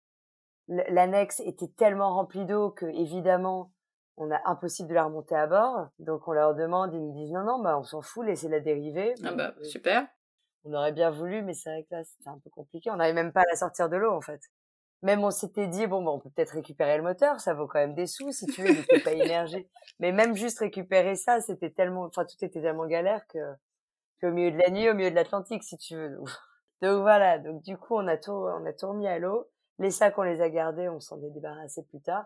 L'annexe était tellement remplie d'eau que, évidemment, on a impossible de la remonter à bord. Donc, on leur demande, ils nous disent non, non, bah, on s'en fout, laissez-la dériver. Ah bah, euh, super. On aurait bien voulu, mais c'est vrai que là, c'était un peu compliqué. On n'arrive même pas à la sortir de l'eau, en fait. Même on s'était dit, bon, bah, on peut peut-être récupérer le moteur, ça vaut quand même des sous, si tu veux, il pas immergé. Mais même juste récupérer ça, c'était tellement, enfin, tout était tellement galère que, qu'au milieu de la nuit, au milieu de l'Atlantique, si tu veux. Donc, voilà. Donc, du coup, on a tout, on a tout remis à l'eau. Les sacs, on les a gardés, on s'en est débarrassé plus tard.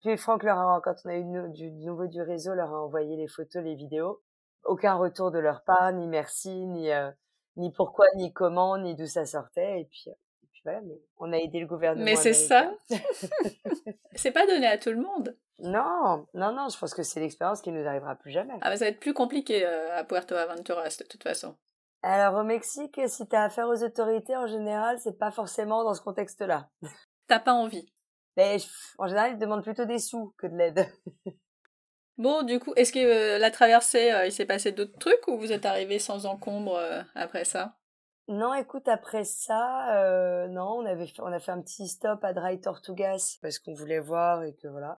Puis Franck leur a, quand on a eu du nouveau du réseau, leur a envoyé les photos, les vidéos. Aucun retour de leur part, ni merci, ni, euh, ni pourquoi, ni comment, ni d'où ça sortait. Et puis, et puis voilà, mais on a aidé le gouvernement. Mais c'est ça. C'est pas donné à tout le monde. Non, non, non, je pense que c'est l'expérience qui nous arrivera plus jamais. Ah, bah, ça va être plus compliqué euh, à Puerto Aventuras, de toute façon. Alors au Mexique, si t'as affaire aux autorités, en général, c'est pas forcément dans ce contexte-là. T'as pas envie. Mais en général, ils demandent plutôt des sous que de l'aide. Bon, du coup, est-ce que euh, la traversée, euh, il s'est passé d'autres trucs ou vous êtes arrivé sans encombre euh, après ça? Non, écoute, après ça, non, on avait, fait- on a fait un petit stop à Dry Tortugas parce qu'on voulait voir et que voilà.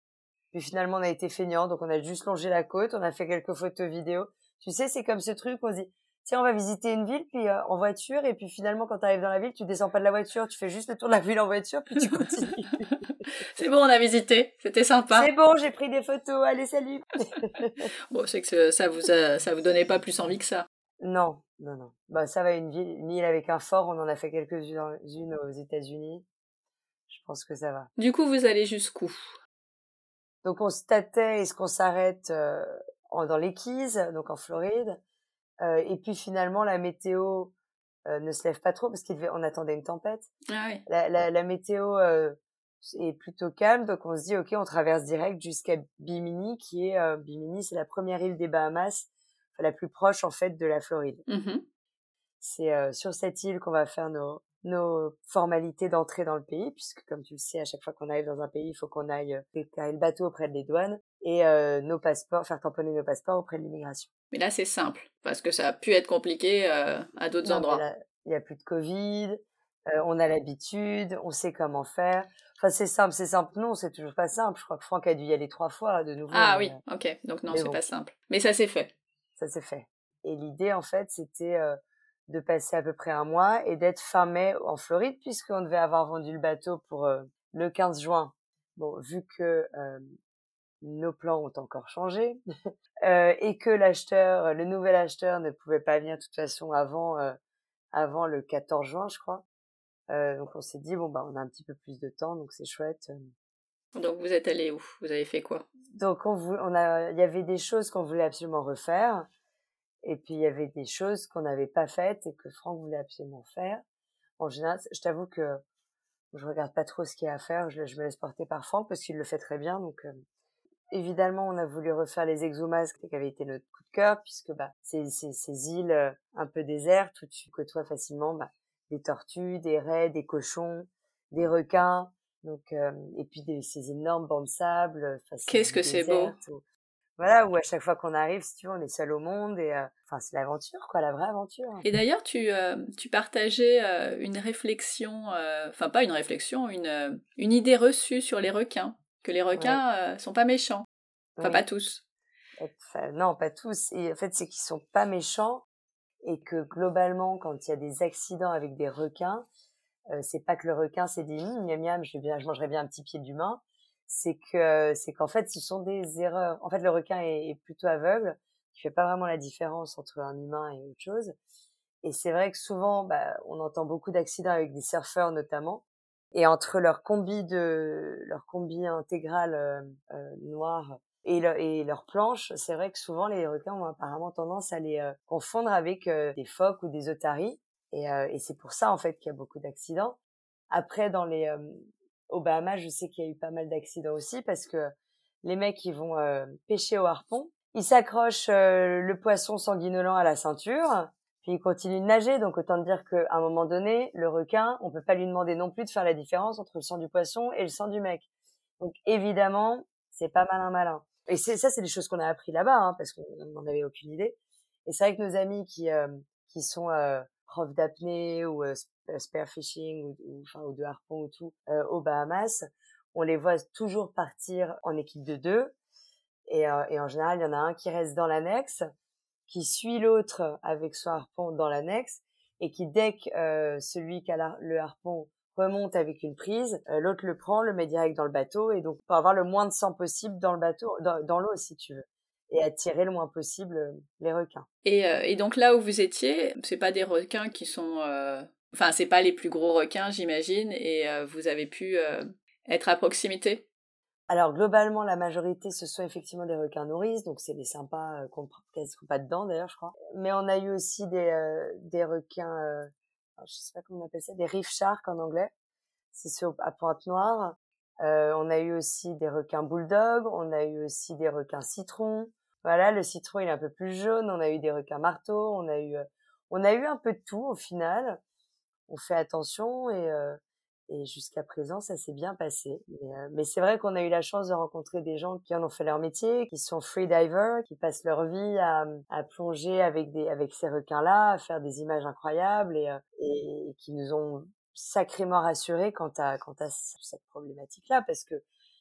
Puis finalement, on a été feignants, donc on a juste longé la côte, on a fait quelques photos vidéo. Tu sais, c'est comme ce truc, on se dit, tiens, on va visiter une ville, puis en voiture, et puis finalement, quand tu arrives dans la ville, tu descends pas de la voiture, tu fais juste le tour de la ville en voiture, puis tu continues. C'est bon, on a visité, c'était sympa. c'est bon, j'ai pris des photos, allez, salut. Bon, c'est que ça vous a- ça vous donnait pas plus envie que ça. non, non, non. Bah, ça va, une ville, une île avec un fort, on en a fait quelques-unes aux États-Unis. Je pense que ça va. Du coup, vous allez jusqu'où? Donc on se tâtait, est-ce qu'on s'arrête euh, dans les Keys, donc en Floride, Euh, et puis finalement la météo euh, ne se lève pas trop parce qu'on attendait une tempête. Ah oui. La, la, la météo est plutôt calme, donc on se dit ok, on traverse direct jusqu'à Bimini, qui est euh, Bimini, c'est la première île des Bahamas, enfin, la plus proche en fait de la Floride. Mhm. C'est euh, sur cette île qu'on va faire nos, nos formalités d'entrée dans le pays, puisque comme tu le sais, à chaque fois qu'on arrive dans un pays, il faut qu'on aille euh, déclarer le bateau auprès des douanes et euh, nos passeports, faire tamponner nos passeports auprès de l'immigration. Mais là, c'est simple, parce que ça a pu être compliqué euh, à d'autres endroits. Il n'y a plus de Covid, euh, on a l'habitude, on sait comment faire. Enfin, c'est simple, c'est simple. Non, c'est toujours pas simple. Je crois que Franck a dû y aller trois fois de nouveau. Ah mais, oui, euh, ok. Donc non, c'est bon. pas simple. Mais ça s'est fait. ça s'est fait. Et l'idée, en fait, c'était euh, de passer à peu près un mois et d'être fin mai en Floride, puisqu'on devait avoir vendu le bateau pour euh, le 15 juin. Bon, vu que nos plans ont encore changé et que l'acheteur, le nouvel acheteur ne pouvait pas venir de toute façon avant, avant le 14 juin, je crois. Euh, donc on s'est dit bon bah on a un petit peu plus de temps donc c'est chouette. Donc vous êtes allé où? Vous avez fait quoi? Donc on on a, il y avait des choses qu'on voulait absolument refaire, et puis il y avait des choses qu'on n'avait pas faites et que Franck voulait absolument faire. En général, je t'avoue que je regarde pas trop ce qu'il y a à faire, je, je me laisse porter par Franck parce qu'il le fait très bien. Donc euh, évidemment, on a voulu refaire les exomasques qui avait été notre coup de cœur puisque bah ces, ces, ces îles euh, un peu désertes où tu côtoies facilement bah, des tortues, des raies, des cochons, des requins. Donc, euh, et puis des, ces énormes bancs de sable. euh, Qu'est-ce que c'est beau. Voilà, où à chaque fois qu'on arrive, si tu veux, on est seul au monde et euh, enfin c'est l'aventure, quoi, la vraie aventure. Et d'ailleurs, tu, euh, tu partageais une réflexion, enfin pas une réflexion, une, une idée reçue sur les requins, que les requins euh, sont pas méchants. Enfin pas tous. Enfin, non, pas tous. Et en fait, c'est qu'ils sont pas méchants et que globalement, quand il y a des accidents avec des requins, euh, c'est pas que le requin s'est dit Hum, miam miam, je, bien, je mangerais bien un petit pied d'humain. C'est que c'est qu'en fait, ce sont des erreurs. En fait, le requin est, est plutôt aveugle, qui fait pas vraiment la différence entre un humain et autre chose. Et c'est vrai que souvent, bah, on entend beaucoup d'accidents avec des surfeurs notamment. Et entre leur combi de leur combi intégral euh, euh, noir et, et leur planche, c'est vrai que souvent les requins ont apparemment tendance à les euh, confondre avec des phoques ou des otaries. Et, et c'est pour ça en fait qu'il y a beaucoup d'accidents. Après, dans les au Bahamas, je sais qu'il y a eu pas mal d'accidents aussi parce que les mecs ils vont pêcher au harpon, ils s'accrochent le poisson sanguinolent à la ceinture puis il continue de nager, donc autant dire qu'à un moment donné, le requin, on peut pas lui demander non plus de faire la différence entre le sang du poisson et le sang du mec. Donc évidemment, c'est pas malin malin. Et ça, c'est des choses qu'on a appris là-bas, hein, parce qu'on n'en avait aucune idée. Et c'est vrai que nos amis qui euh, qui sont euh, profs d'apnée ou euh, spearfishing ou, ou, enfin ou de harpon ou tout euh, aux Bahamas, on les voit toujours partir en équipe de deux. Et, et en général, il y en a un qui reste dans l'annexe qui suit l'autre avec son harpon dans l'annexe et qui dès que euh, celui qui a le harpon remonte avec une prise, euh, l'autre le prend, le met direct dans le bateau et donc pour avoir le moins de sang possible dans le bateau, dans, l'eau si tu veux et attirer le moins possible euh, les requins. Et, et donc là où vous étiez, c'est pas des requins qui sont, enfin c'est pas les plus gros requins j'imagine, et vous avez pu être à proximité? Alors globalement, la majorité, ce sont effectivement des requins nourrices, donc c'est des sympas euh, qu'on ne pas dedans d'ailleurs, je crois. Mais on a eu aussi des, euh, des requins, euh, je sais pas comment on appelle ça, des reef sharks en anglais. C'est ceux à pointe noire. Euh, on a eu aussi des requins bulldog, on a eu aussi des requins citron. Voilà, le citron il est un peu plus jaune. On a eu des requins marteaux, on a eu, on a eu un peu de tout au final. On fait attention et et jusqu'à présent, ça s'est bien passé. Mais, euh, mais c'est vrai qu'on a eu la chance de rencontrer des gens qui en ont fait leur métier, qui sont freedivers, qui passent leur vie à, à plonger avec des avec ces requins-là, à faire des images incroyables et, euh, et, qui nous ont sacrément rassurés quant à quant à cette problématique-là, parce que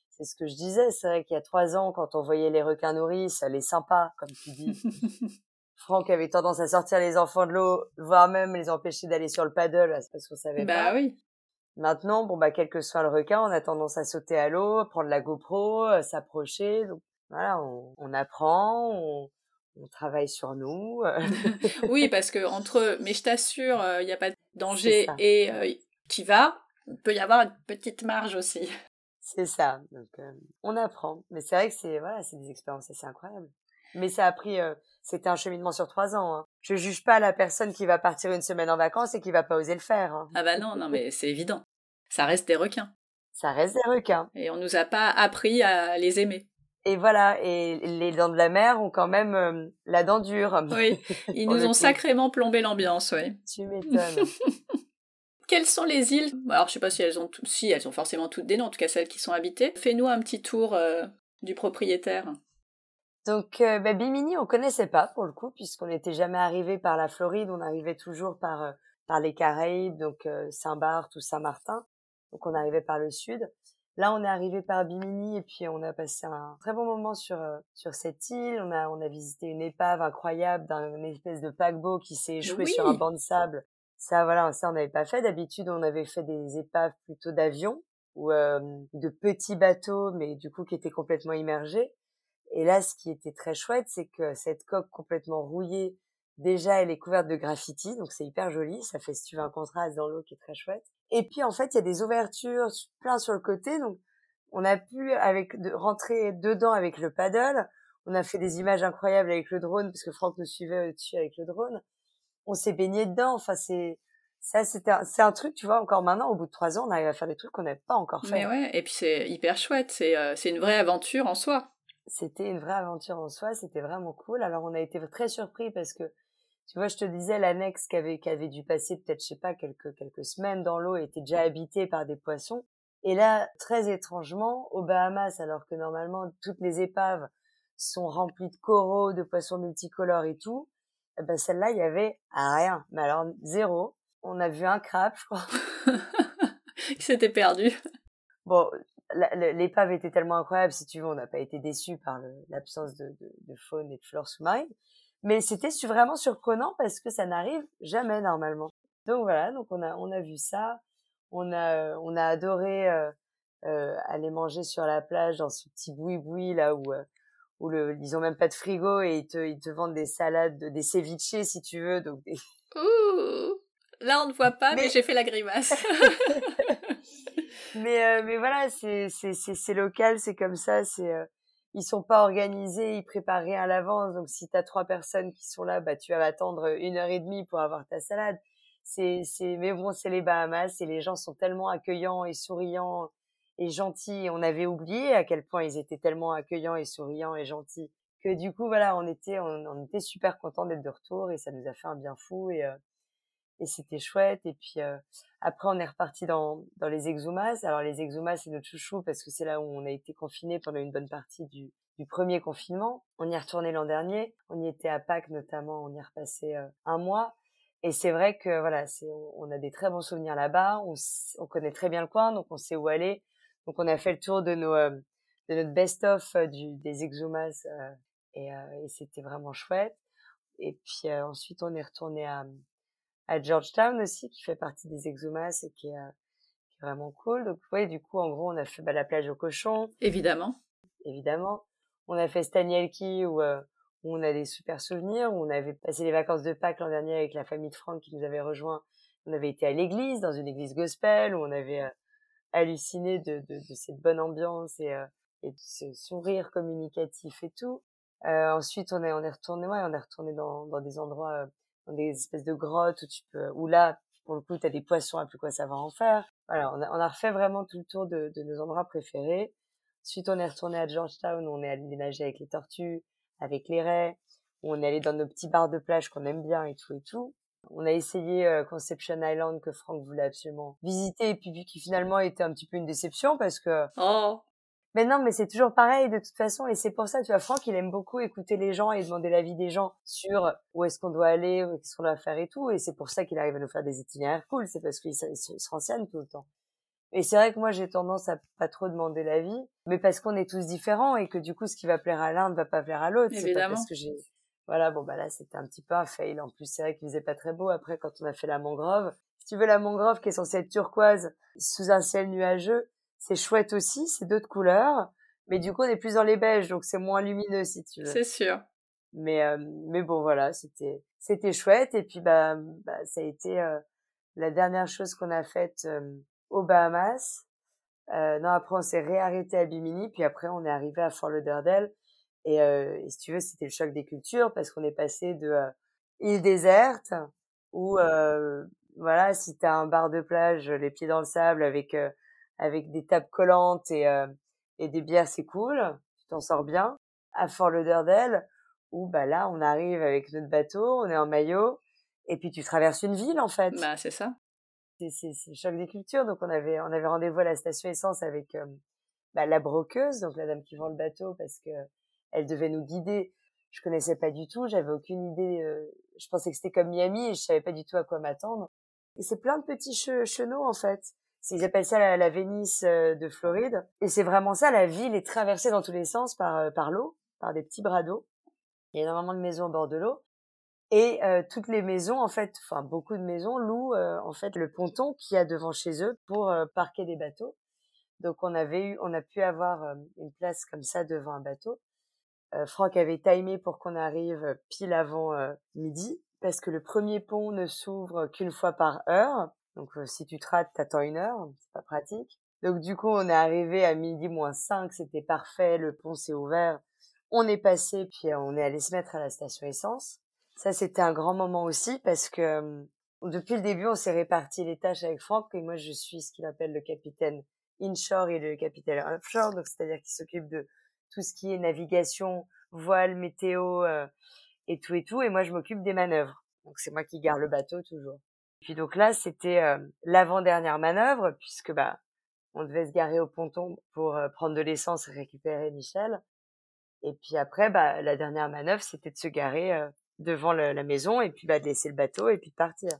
c'est ce que je disais. C'est vrai qu'il y a trois ans, quand on voyait les requins nourrices, les sympas, comme tu dis. Franck avait tendance à sortir les enfants de l'eau, voire même les empêcher d'aller sur le paddle parce qu'on savait bah pas. Bah oui. Maintenant, bon bah quel que soit le requin, on a tendance à sauter à l'eau, prendre la GoPro, euh, s'approcher. Donc voilà, on, on apprend, on, on, travaille sur nous. Euh. oui, parce que entre, mais je t'assure, il n'y a pas de danger et euh, tu vas, il peut y avoir une petite marge aussi. C'est ça. Donc on apprend, mais c'est vrai que c'est voilà, c'est des expériences assez incroyables. Mais ça a pris, c'était un cheminement sur trois ans. Hein. Je juge pas la personne qui va partir une semaine en vacances et qui va pas oser le faire. Hein. Ah bah non, non, mais c'est évident. Ça reste des requins. Ça reste des requins. Et on nous a pas appris à les aimer. Et voilà, et les dents de la mer ont quand même euh, la dent dure. Oui, ils nous ont sacrément plombé l'ambiance, oui. Tu m'étonnes. Quelles sont les îles? Alors, je sais pas si elles ont si elles ont forcément toutes des noms, en tout cas celles qui sont habitées. Fais-nous un petit tour euh, du propriétaire. Donc, euh, bah, Bimini, on connaissait pas pour le coup, puisqu'on n'était jamais arrivé par la Floride, on arrivait toujours par euh, par les Caraïbes, donc euh, Saint-Barth ou Saint-Martin. Donc, on arrivait par le sud. Là, on est arrivé par Bimini et puis on a passé un très bon moment sur sur cette île. On a on a visité une épave incroyable d'un espèce de paquebot qui s'est échoué sur un banc de sable. Ça, voilà, ça on n'avait pas fait. D'habitude, on avait fait des épaves plutôt d'avions ou de petits bateaux, mais du coup qui étaient complètement immergés. Et là, ce qui était très chouette, c'est que cette coque complètement rouillée, déjà, elle est couverte de graffiti, donc c'est hyper joli. Ça fait, si tu veux, un contraste dans l'eau qui est très chouette. Et puis, en fait, il y a des ouvertures plein sur le côté, donc on a pu avec de, rentrer dedans avec le paddle. On a fait des images incroyables avec le drone, parce que Franck nous suivait dessus avec le drone. On s'est baigné dedans. Enfin, c'est ça, c'est un, c'est un truc, tu vois, encore maintenant, au bout de trois ans, on arrive à faire des trucs qu'on n'avait pas encore fait. Mais ouais, et puis c'est hyper chouette. C'est, euh, c'est une vraie aventure en soi c'était une vraie aventure en soi, c'était vraiment cool. Alors on a été très surpris parce que tu vois, je te disais l'annexe qui avait, qui avait dû passer peut-être je sais pas quelques quelques semaines dans l'eau était déjà habitée par des poissons. Et là, très étrangement, aux Bahamas, alors que normalement toutes les épaves sont remplies de coraux, de poissons multicolores et tout, eh ben celle-là il y avait rien. Mais alors zéro. On a vu un crabe, je crois. qui s'était perdu. Bon, l'épave était tellement incroyable, si tu veux, on n'a pas été déçus par l'absence de, de, de, faune et de flore sous-marine. Mais c'était vraiment surprenant parce que ça n'arrive jamais normalement. Donc voilà, donc on a on a vu ça, on a on a adoré euh, euh, aller manger sur la plage dans ce petit boui-boui là où euh, où le ils ont même pas de frigo et ils te ils te vendent des salades, des ceviches si tu veux, donc des, Ouh Là, on ne voit pas, mais, j'ai fait la grimace. mais, euh, mais voilà, c'est, local, c'est comme ça, c'est, euh, ils sont pas organisés, ils préparent rien à l'avance. Donc, si tu as trois personnes qui sont là, bah, tu vas attendre une heure et demie pour avoir ta salade. C'est, c'est, mais bon, c'est les Bahamas et les gens sont tellement accueillants et souriants et gentils. On avait oublié à quel point ils étaient tellement accueillants et souriants et gentils que du coup, voilà, on était, on, était super contents d'être de retour et ça nous a fait un bien fou et, euh, et c'était chouette. Et puis euh, après, on est reparti dans, dans les exumas. Alors les exumas, c'est notre chouchou parce que c'est là où on a été confiné pendant une bonne partie du, du premier confinement. On y est retourné l'an dernier. On y était à Pâques notamment. On y est repassé euh, un mois. Et c'est vrai que voilà, c'est, on, a des très bons souvenirs là-bas. On, on, connaît très bien le coin, donc on sait où aller. Donc on a fait le tour de nos de notre best-of du, des exumas et, et c'était vraiment chouette. Et puis ensuite, on est retourné à, à Georgetown aussi, qui fait partie des Exumas et qui est, qui est vraiment cool. Donc, oui, du coup, en gros, on a fait bah, la plage aux cochons. Évidemment. Évidemment. On a fait Stanielki où, où on a des super souvenirs. Où on avait passé les vacances de Pâques l'an dernier avec la famille de Franck qui nous avait rejoint. On avait été à l'église, dans une église gospel, où on avait halluciné de, de, de, cette bonne ambiance et, et de ce sourire communicatif et tout. Euh, ensuite, on est, on est retourné, ouais, on est retourné dans, dans des endroits, euh, des espèces de grottes où tu peux, où là, pour le coup, t'as des poissons, à plus quoi va en faire. Voilà, on a, on a refait vraiment tout le tour de, de nos endroits préférés. Ensuite, on est retourné à Georgetown, où on est allé nager avec les tortues, avec les raies, où on est allé dans nos petits bars de plage qu'on aime bien et tout et tout. On a essayé euh, Conception Island que Franck voulait absolument visiter et puis qui finalement était un petit peu une déception parce que oh. Mais non, mais c'est toujours pareil de toute façon, et c'est pour ça, tu vois, Franck, il aime beaucoup écouter les gens et demander l'avis des gens sur où est-ce qu'on doit aller, qu'est-ce qu'on doit faire et tout, et c'est pour ça qu'il arrive à nous faire des itinéraires cool, c'est parce qu'il se renseigne tout le temps. Et c'est vrai que moi, j'ai tendance à pas trop demander l'avis, mais parce qu'on est tous différents et que du coup, ce qui va plaire à l'un ne va pas plaire à l'autre. C'est pas parce que j'ai, voilà, bon, bah là, c'était un petit peu un fail. En plus, c'est vrai qu'il faisait pas très beau après quand on a fait la mangrove. Si tu veux la mangrove qui est censée être turquoise sous un ciel nuageux, c'est chouette aussi, c'est d'autres couleurs, mais du coup on est plus dans les beiges, donc c'est moins lumineux si tu veux. C'est sûr. Mais euh, mais bon voilà, c'était c'était chouette et puis bah, bah ça a été euh, la dernière chose qu'on a faite euh, aux Bahamas. non après on s'est réarrêté à Bimini, puis après on est arrivé à Fort Lauderdale et, et si tu veux c'était le choc des cultures parce qu'on est passé de île déserte où voilà si t'as un bar de plage les pieds dans le sable avec avec des tables collantes et, euh, et des bières, c'est cool, tu t'en sors bien. À Fort Lauderdale, où bah là, on arrive avec notre bateau, on est en maillot, et puis tu traverses une ville en fait. Bah c'est ça. C'est c'est le choc des cultures. Donc on avait on avait rendez-vous à la station essence avec euh, bah, la broqueuse, donc la dame qui vend le bateau, parce que elle devait nous guider. Je connaissais pas du tout, j'avais aucune idée. Euh, je pensais que c'était comme Miami et je savais pas du tout à quoi m'attendre. Et c'est plein de petits chenaux en fait. Ils appellent ça la, la Vénice euh, de Floride. Et c'est vraiment ça, la ville est traversée dans tous les sens par, euh, par l'eau, par des petits bras d'eau. Il y a énormément de maisons au bord de l'eau. Et euh, toutes les maisons, en fait, enfin beaucoup de maisons louent en fait le ponton qu'il y a devant chez eux pour parquer des bateaux. Donc on avait eu, on a pu avoir une place comme ça devant un bateau. Franck avait timé pour qu'on arrive pile avant midi parce que le premier pont ne s'ouvre qu'une fois par heure donc si tu te rates, t'attends une heure, c'est pas pratique. Donc du coup, on est arrivé à midi moins 5, c'était parfait, le pont s'est ouvert. On est passé, puis on est allé se mettre à la station essence. Ça, c'était un grand moment aussi parce que depuis le début, on s'est réparti les tâches avec Franck et moi, je suis ce qu'il appelle le capitaine inshore et le capitaine offshore, donc c'est-à-dire qu'il s'occupe de tout ce qui est navigation, voile, météo et tout et tout, et moi, je m'occupe des manœuvres. Donc c'est moi qui garde le bateau toujours. Puis donc là, c'était euh, l'avant-dernière manœuvre, puisque bah on devait se garer au ponton pour euh, prendre de l'essence et récupérer Michel. Et puis après, bah, la dernière manœuvre, c'était de se garer euh, devant la maison et puis bah, de laisser le bateau et puis de partir.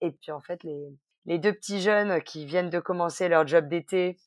Et puis en fait, les, les deux petits jeunes qui viennent de commencer leur job d'été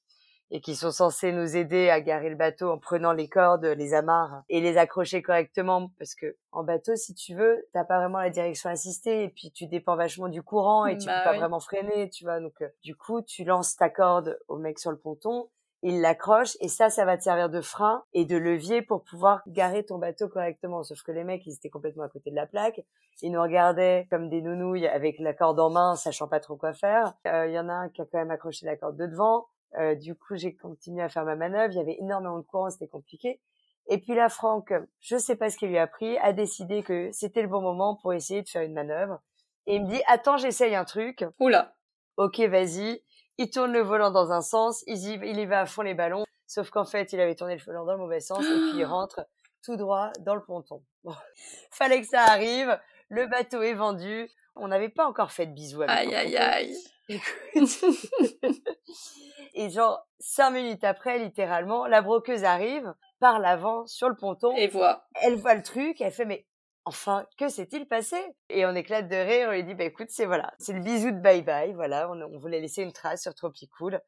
et qui sont censés nous aider à garer le bateau en prenant les cordes, les amarres et les accrocher correctement parce que en bateau si tu veux, t'as pas vraiment la direction assistée et puis tu dépends vachement du courant et tu bah peux pas vraiment freiner, tu vois. Donc euh, du coup, tu lances ta corde au mec sur le ponton il l'accroche et ça, ça va te servir de frein et de levier pour pouvoir garer ton bateau correctement. Sauf que les mecs, ils étaient complètement à côté de la plaque. Ils nous regardaient comme des nounouilles avec la corde en main, sachant pas trop quoi faire. Euh, il y en a un qui a quand même accroché la corde de devant. Euh, du coup, j'ai continué à faire ma manœuvre. Il y avait énormément de courant, c'était compliqué. Et puis là, Franck, je sais pas ce qu'il lui a pris, a décidé que c'était le bon moment pour essayer de faire une manœuvre. Et il me dit, attends, j'essaye un truc. Oula. Ok, vas-y il tourne le volant dans un sens, il y, il y va à fond les ballons, sauf qu'en fait, il avait tourné le volant dans le mauvais sens et puis il rentre tout droit dans le ponton. Bon. Fallait que ça arrive, le bateau est vendu, on n'avait pas encore fait de bisous avec Aïe, aïe, aïe. et genre, cinq minutes après, littéralement, la broqueuse arrive par l'avant sur le ponton. Et voit. Elle voit le truc, elle fait, mais enfin, que s'est-il passé? Et on éclate de rire, on lui dit, bah écoute, c'est voilà, c'est le bisou de bye bye, voilà, on, voulait laisser une trace sur Tropicool.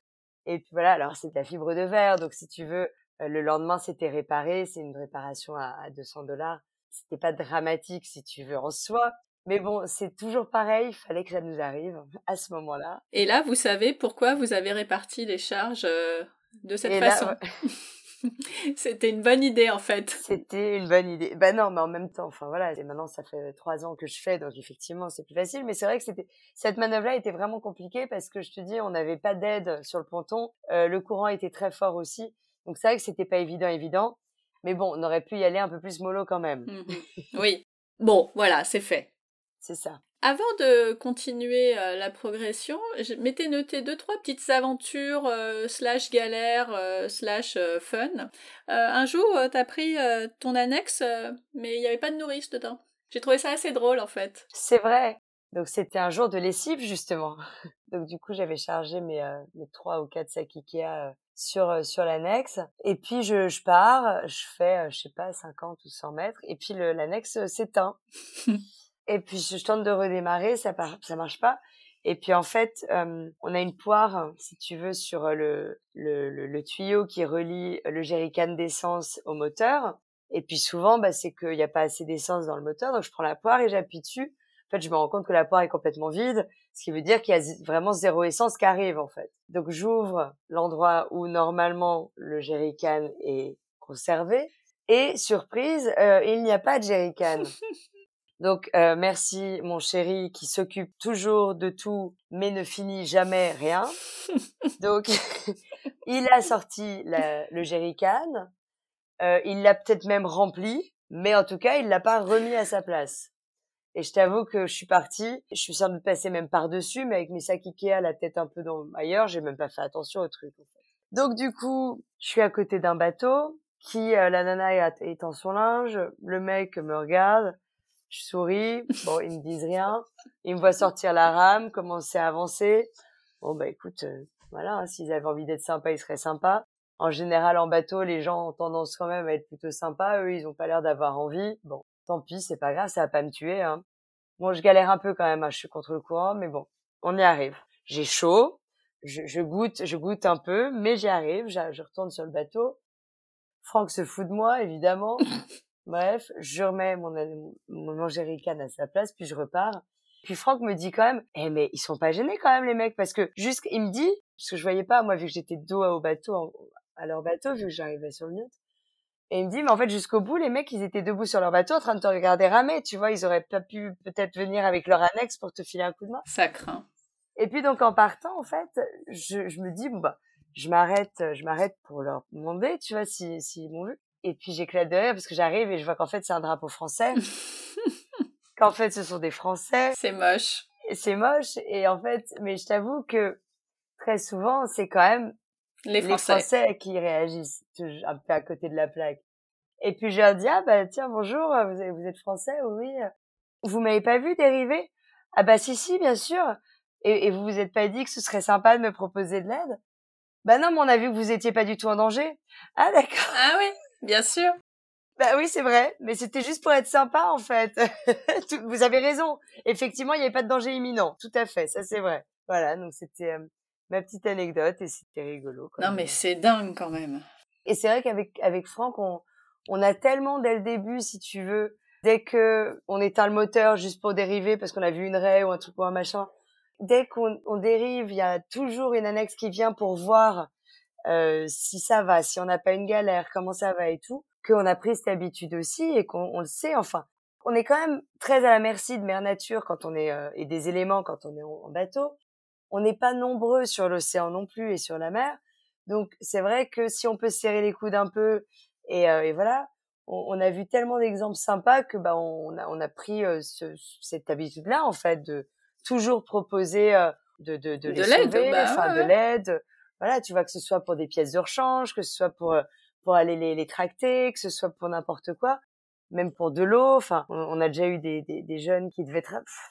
Et puis voilà, alors c'est de la fibre de verre, donc si tu veux, euh, le lendemain c'était réparé, c'est une réparation à, à 200 dollars. C'était pas dramatique si tu veux en soi, mais bon, c'est toujours pareil, il fallait que ça nous arrive à ce moment-là. Et là, vous savez pourquoi vous avez réparti les charges euh, de cette façon C'était une bonne idée en fait. C'était une bonne idée. Bah non, mais en même temps, enfin voilà, et maintenant ça fait trois ans que je fais, donc effectivement c'est plus facile. Mais c'est vrai que c'était cette manœuvre-là était vraiment compliquée parce que je te dis, on n'avait pas d'aide sur le ponton, euh, le courant était très fort aussi, donc c'est vrai que c'était pas évident, évident. Mais bon, on aurait pu y aller un peu plus mollo quand même. Mmh oui. Bon, voilà, c'est fait. C'est ça. Avant de continuer euh, la progression, je m'étais noté deux trois petites aventures euh, slash galères euh, slash fun. un jour, t'as pris ton annexe, mais il n'y avait pas de nourrice dedans. J'ai trouvé ça assez drôle en fait. C'est vrai. Donc c'était un jour de lessive justement. Donc du coup j'avais chargé mes mes trois ou quatre sacs Ikea sur sur l'annexe et puis je, je pars, je fais je sais pas 50 ou 100 mètres et puis l'annexe s'éteint. Et puis je tente de redémarrer, ça ça marche pas. Et puis en fait, on a une poire, si tu veux, sur le, tuyau qui relie le jerrycan d'essence au moteur. Et puis souvent, bah, c'est qu'il n'y a pas assez d'essence dans le moteur, donc je prends la poire et j'appuie dessus. En fait, je me rends compte que la poire est complètement vide, ce qui veut dire qu'il y a vraiment zéro essence qui arrive en fait. Donc j'ouvre l'endroit où normalement le jerrycan est conservé et surprise, il n'y a pas de jerrycan. Donc euh, merci mon chéri qui s'occupe toujours de tout mais ne finit jamais rien. Donc il a sorti le jerrycan, euh, il l'a peut-être même rempli, mais en tout cas il l'a pas remis à sa place. Et je t'avoue que je suis partie, je suis sûre de passer même par dessus, mais avec mes sacs Ikea la tête un peu dans ailleurs, j'ai même pas fait attention au truc. Donc du coup, je suis à côté d'un bateau qui euh, la nana est en son linge, le mec me regarde je souris. Bon, ils me disent rien. Ils me voient sortir la rame, commencer à avancer. Bon, bah écoute, euh, voilà, s'ils avaient envie d'être sympas, ils seraient sympas. En général, en bateau, les gens ont tendance quand même à être plutôt sympas. Eux, ils ont pas l'air d'avoir envie. Bon, tant pis, c'est pas grave, ça va pas me tuer. Hein. Bon, je galère un peu quand même. Hein, je suis contre le courant, mais bon, on y arrive. J'ai chaud. Je, je, goûte, je goûte un peu, mais j'y arrive. Je retourne sur le bateau. Franck se fout de moi, évidemment. Bref, je remets mon, mon jerrycan à sa place, puis je repars. Puis Franck me dit quand même, eh mais ils sont pas gênés quand même les mecs, parce que juste, il me dit, parce que je voyais pas, moi vu que j'étais dos au bateau, à leur bateau, vu que j'arrivais sur le mute, et il me dit, mais en fait jusqu'au bout, les mecs, ils étaient debout sur leur bateau en train de te regarder ramer, tu vois, ils auraient pas pu peut-être venir avec leur annexe pour te filer un coup de main. Ça craint. Et puis donc en partant, en fait, je, je me dis, bon bah, je m'arrête, je m'arrête pour leur demander, tu vois, s'ils si, m'ont vu. Et puis j'éclate de rire parce que j'arrive et je vois qu'en fait c'est un drapeau français. qu'en fait ce sont des Français. C'est moche. C'est moche. Et en fait, mais je t'avoue que très souvent c'est quand même les Français. qui réagissent un peu à côté de la plaque. Et puis je leur dis ah bah tiens bonjour vous, vous êtes Français oui. Vous m'avez pas vu dériver? Ah bah si si bien sûr. Et, et vous vous êtes pas dit que ce serait sympa de me proposer de l'aide? Bah non mais on a vu que vous étiez pas du tout en danger. Ah d'accord. Ah oui. Bien sûr. Bah oui, c'est vrai, mais c'était juste pour être sympa en fait. Vous avez raison. Effectivement, il n'y avait pas de danger imminent. Tout à fait, ça c'est vrai. Voilà, donc c'était euh, ma petite anecdote et c'était rigolo. non mais c'est dingue quand même. Et c'est vrai qu'avec avec Franck, on, on a tellement dès le début, si tu veux, dès que on éteint le moteur juste pour dériver parce qu'on a vu une raie ou un truc ou un machin, dès qu'on on dérive, il y a toujours une annexe qui vient pour voir euh, si ça va, si on n'a pas une galère, comment ça va et tout, qu'on a pris cette habitude aussi et qu'on le sait. Enfin, on est quand même très à la merci de Mère Nature quand on est euh, et des éléments quand on est en, bateau. On n'est pas nombreux sur l'océan non plus et sur la mer. Donc c'est vrai que si on peut serrer les coudes un peu et, euh, et voilà, on, a vu tellement d'exemples sympas que bah on a, on a pris euh, ce, cette habitude-là en fait de toujours proposer de de de, de l'aide, bah de l'aide. Voilà, tu vois que ce soit pour des pièces de rechange, que ce soit pour pour aller les, les tracter, que ce soit pour n'importe quoi même pour de l'eau. Enfin, on, a déjà eu des, des, des jeunes qui devaient,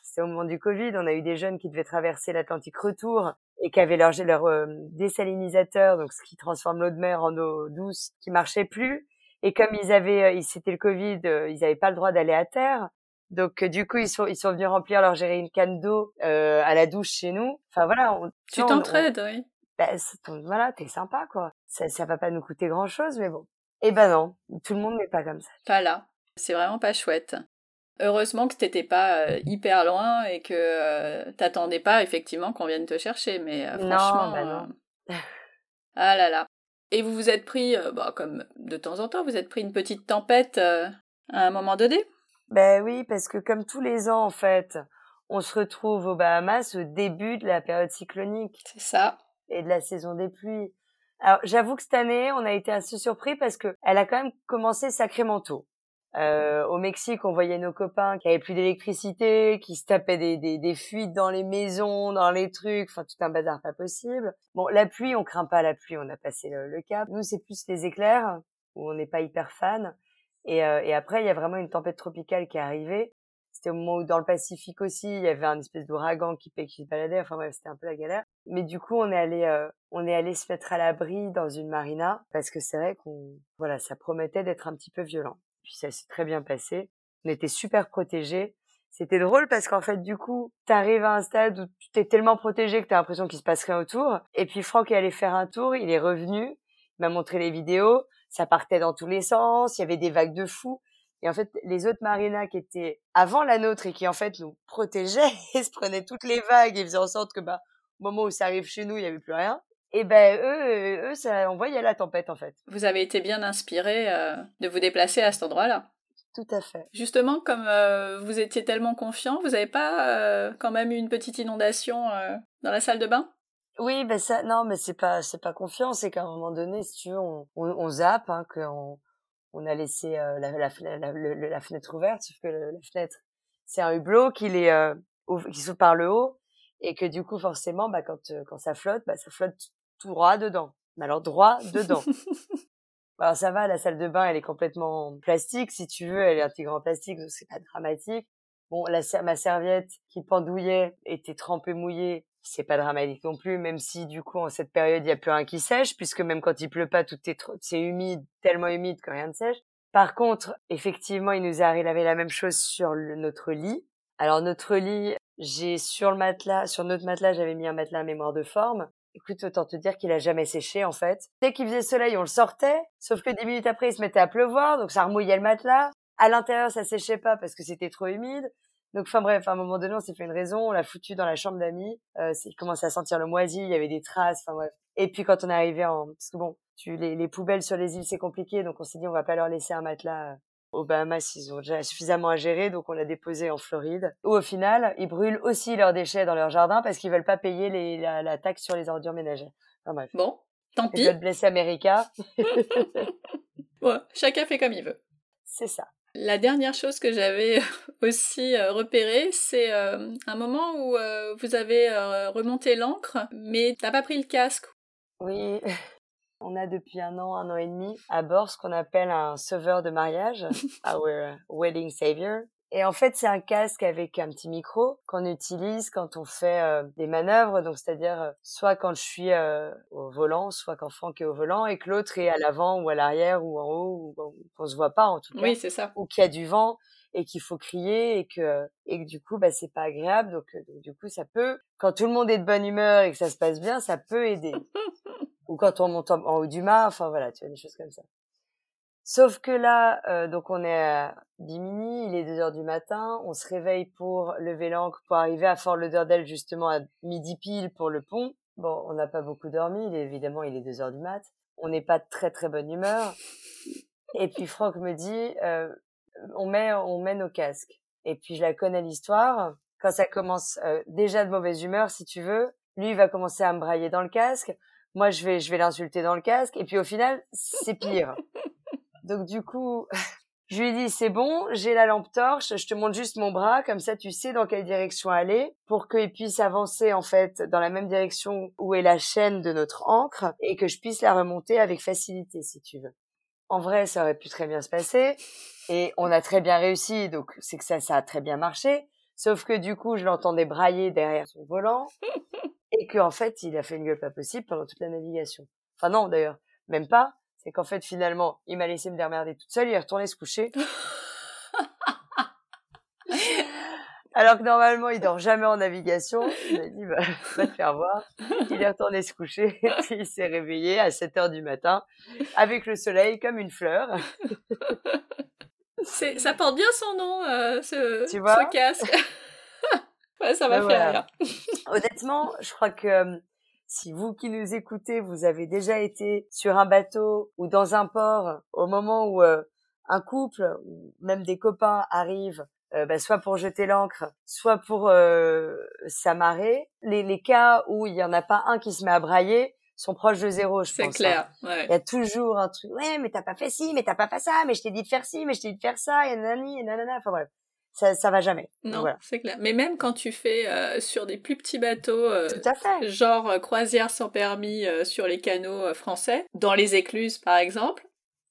c'était au moment du Covid, on a eu des jeunes qui devaient traverser l'Atlantique retour et qui avaient leur, leur euh, désalinisateur, donc ce qui transforme l'eau de mer en eau douce, qui marchait plus. Et comme ils avaient, euh, c'était le Covid, euh, ils n'avaient pas le droit d'aller à terre. Donc du coup ils sont ils sont venus remplir leur une canne d'eau euh, à la douche chez nous. Enfin voilà. On, tu t'entraides, oui. Ben, voilà, t'es sympa quoi. Ça ça va pas nous coûter grand chose, mais bon. Eh ben non, tout le monde n'est pas comme ça. Pas là. C'est vraiment pas chouette. Heureusement que t'étais pas euh, hyper loin et que euh, t'attendais pas effectivement qu'on vienne te chercher, mais euh, franchement. Bah non. ah là là. Et vous vous êtes pris, bah, comme de temps en temps, vous êtes pris une petite tempête à un moment donné? Ben oui, parce que comme tous les ans en fait, on se retrouve aux Bahamas au début de la période cyclonique. C'est ça. Et de la saison des pluies. Alors j'avoue que cette année, on a été assez surpris parce que elle a quand même commencé sacrément tôt. Euh, au Mexique, on voyait nos copains qui avaient plus d'électricité, qui se tapaient des, des, des, fuites dans les maisons, dans les trucs, enfin tout un bazar pas possible. Bon, la pluie, on craint pas la pluie, on a passé le, cap. Nous, c'est plus les éclairs où on n'est pas hyper fan. Et, euh, et après, il y a vraiment une tempête tropicale qui est arrivée. C'était au moment où dans le Pacifique aussi, il y avait un espèce d'ouragan qui, qui se baladait. Enfin bref, c'était un peu la galère. Mais du coup, on est allé, euh, on est allé se mettre à l'abri dans une marina parce que c'est vrai qu'on, voilà, ça promettait d'être un petit peu violent. Puis ça s'est très bien passé. On était super protégés. C'était drôle parce qu'en fait, du coup, t'arrives à un stade où tu t'es tellement protégé que t'as l'impression qu'il se passe rien autour. Et puis Franck est allé faire un tour, il est revenu, il m'a montré les vidéos, ça partait dans tous les sens, il y avait des vagues de fous. Et en fait, les autres marinas qui étaient avant la nôtre et qui en fait nous protégeaient et se prenaient toutes les vagues et faisaient en sorte que bah au moment où ça arrive chez nous, il y avait plus rien. Et ben eux, eux, ça, on voyait la tempête en fait. Vous avez été bien inspiré euh, de vous déplacer à cet endroit-là. Tout à fait. Justement, comme euh, vous étiez tellement confiant, vous n'avez pas euh, quand même eu une petite inondation dans la salle de bain? Oui, ben ça, non, mais c'est pas, c'est pas confiant, c'est qu'à un moment donné, si tu veux, on, on, zappe, hein, qu'on on a laissé la, la, la, la, fenêtre ouverte, sauf que la fenêtre, c'est un hublot qui est qui s'ouvre par le haut et que du coup forcément, bah quand quand ça flotte, bah ça flotte tout droit dedans. Mais alors droit dedans. alors ça va, la salle de bain, elle est complètement plastique, si tu veux, elle est intégrée en plastique, donc c'est pas dramatique. Bon, la, ma serviette qui pendouillait était trempée mouillée, c'est pas dramatique non plus, même si du coup en cette période il y a plus rien qui sèche, puisque même quand il pleut pas, tout est c'est humide, tellement humide que rien ne sèche. Par contre, effectivement, il nous est arrivé la même chose sur notre lit. Alors notre lit, j'ai sur le matelas, sur notre matelas, j'avais mis un matelas à mémoire de forme. Écoute, autant te dire qu'il a jamais séché en fait. Dès qu'il faisait soleil, on le sortait, sauf que dix minutes après, il se mettait à pleuvoir, donc ça remouillait le matelas. À l'intérieur, ça séchait pas parce que c'était trop humide. Donc, enfin bref, à un moment donné, on s'est fait une raison, on l'a foutu dans la chambre d'amis. Euh, il commençait à sentir le moisi, il y avait des traces, enfin bref. Et puis quand on est arrivé en, parce que bon, tu les, les poubelles sur les îles c'est compliqué, donc on s'est dit on va pas leur laisser un matelas euh, aux Bahamas, ils ont déjà suffisamment à gérer, donc on l'a déposé en Floride. Où au final, ils brûlent aussi leurs déchets dans leur jardin parce qu'ils veulent pas payer les, la, taxe sur les ordures ménagères. Enfin, bref. Bon, tant pis. Je blesser America. ouais, chacun fait comme il veut. C'est ça. La dernière chose que j'avais aussi euh, repérée, c'est euh, un moment où euh, vous avez remonté l'encre, mais t'as pas pris le casque. Oui, on a depuis un an, un an et demi à bord ce qu'on appelle un sauveur de mariage, our wedding savior. Et en fait, c'est un casque avec un petit micro qu'on utilise quand on fait euh, des manœuvres, donc c'est-à-dire euh, soit quand je suis euh, au volant, soit quand Franck est au volant et que l'autre est à l'avant ou à l'arrière ou en haut ou qu'on se voit pas en tout cas. Oui, c'est ça. Ou qu'il y a du vent et qu'il faut crier et que et que du coup bah c'est pas agréable donc, donc du coup ça peut quand tout le monde est de bonne humeur et que ça se passe bien, ça peut aider. ou quand on monte en, haut du mât, enfin voilà, tu vois, des choses comme ça. Sauf que là, euh, donc on est à Bimini, il est 2 heures du matin, on se réveille pour lever l'ancre pour arriver à Fort Lauderdale justement à midi pile pour le pont. Bon, on n'a pas beaucoup dormi, il est, évidemment, il est 2 heures du mat. On n'est pas de très très bonne humeur. Et puis Franck me dit, euh, on met, on met nos casques. Et puis je la connais l'histoire. Quand ça commence euh, déjà de mauvaise humeur, si tu veux, lui il va commencer à me brailler dans le casque. Moi je vais, je vais l'insulter dans le casque. Et puis au final, c'est pire. Donc du coup, je lui dis c'est bon, j'ai la lampe torche, je te montre juste mon bras, comme ça tu sais dans quelle direction aller, pour qu'il puisse avancer en fait dans la même direction où est la chaîne de notre encre et que je puisse la remonter avec facilité si tu veux. En vrai, ça aurait pu très bien se passer et on a très bien réussi, donc c'est que ça, ça a très bien marché. Sauf que du coup, je l'entendais brailler derrière son volant et qu'en fait, il a fait une gueule pas possible pendant toute la navigation. Enfin non, d'ailleurs, même pas c'est qu'en fait finalement il m'a laissé me démerder toute seule, il est retourné se coucher. Alors que normalement il dort jamais en navigation, il m'a dit bah, va te faire voir. Il est retourné se coucher il s'est réveillé à 7 heures du matin avec le soleil comme une fleur. ça porte bien son nom, euh, ce, tu vois? ce casque. ouais, ça m'a fait rire. Honnêtement, je crois que euh, si vous qui nous écoutez, vous avez déjà été sur un bateau ou dans un port au moment où euh, un couple ou même des copains arrivent, euh, bah, soit pour jeter l'ancre, soit pour euh, s'amarrer, les, les cas où il y en a pas un qui se met à brailler sont proches de zéro, je pense. C'est hein. clair. Ouais. Il y a toujours un truc. Ouais, mais t'as pas fait ci, mais t'as pas fait ça, mais je t'ai dit de faire ci, mais je t'ai dit de faire ça, et nanani, et nanana. Enfin bref ça, ça va jamais. Non, c'est clair. Mais même quand tu fais euh, sur des plus petits bateaux, euh, Tout à fait. genre euh, croisière sans permis sur les canaux français, dans les écluses par exemple,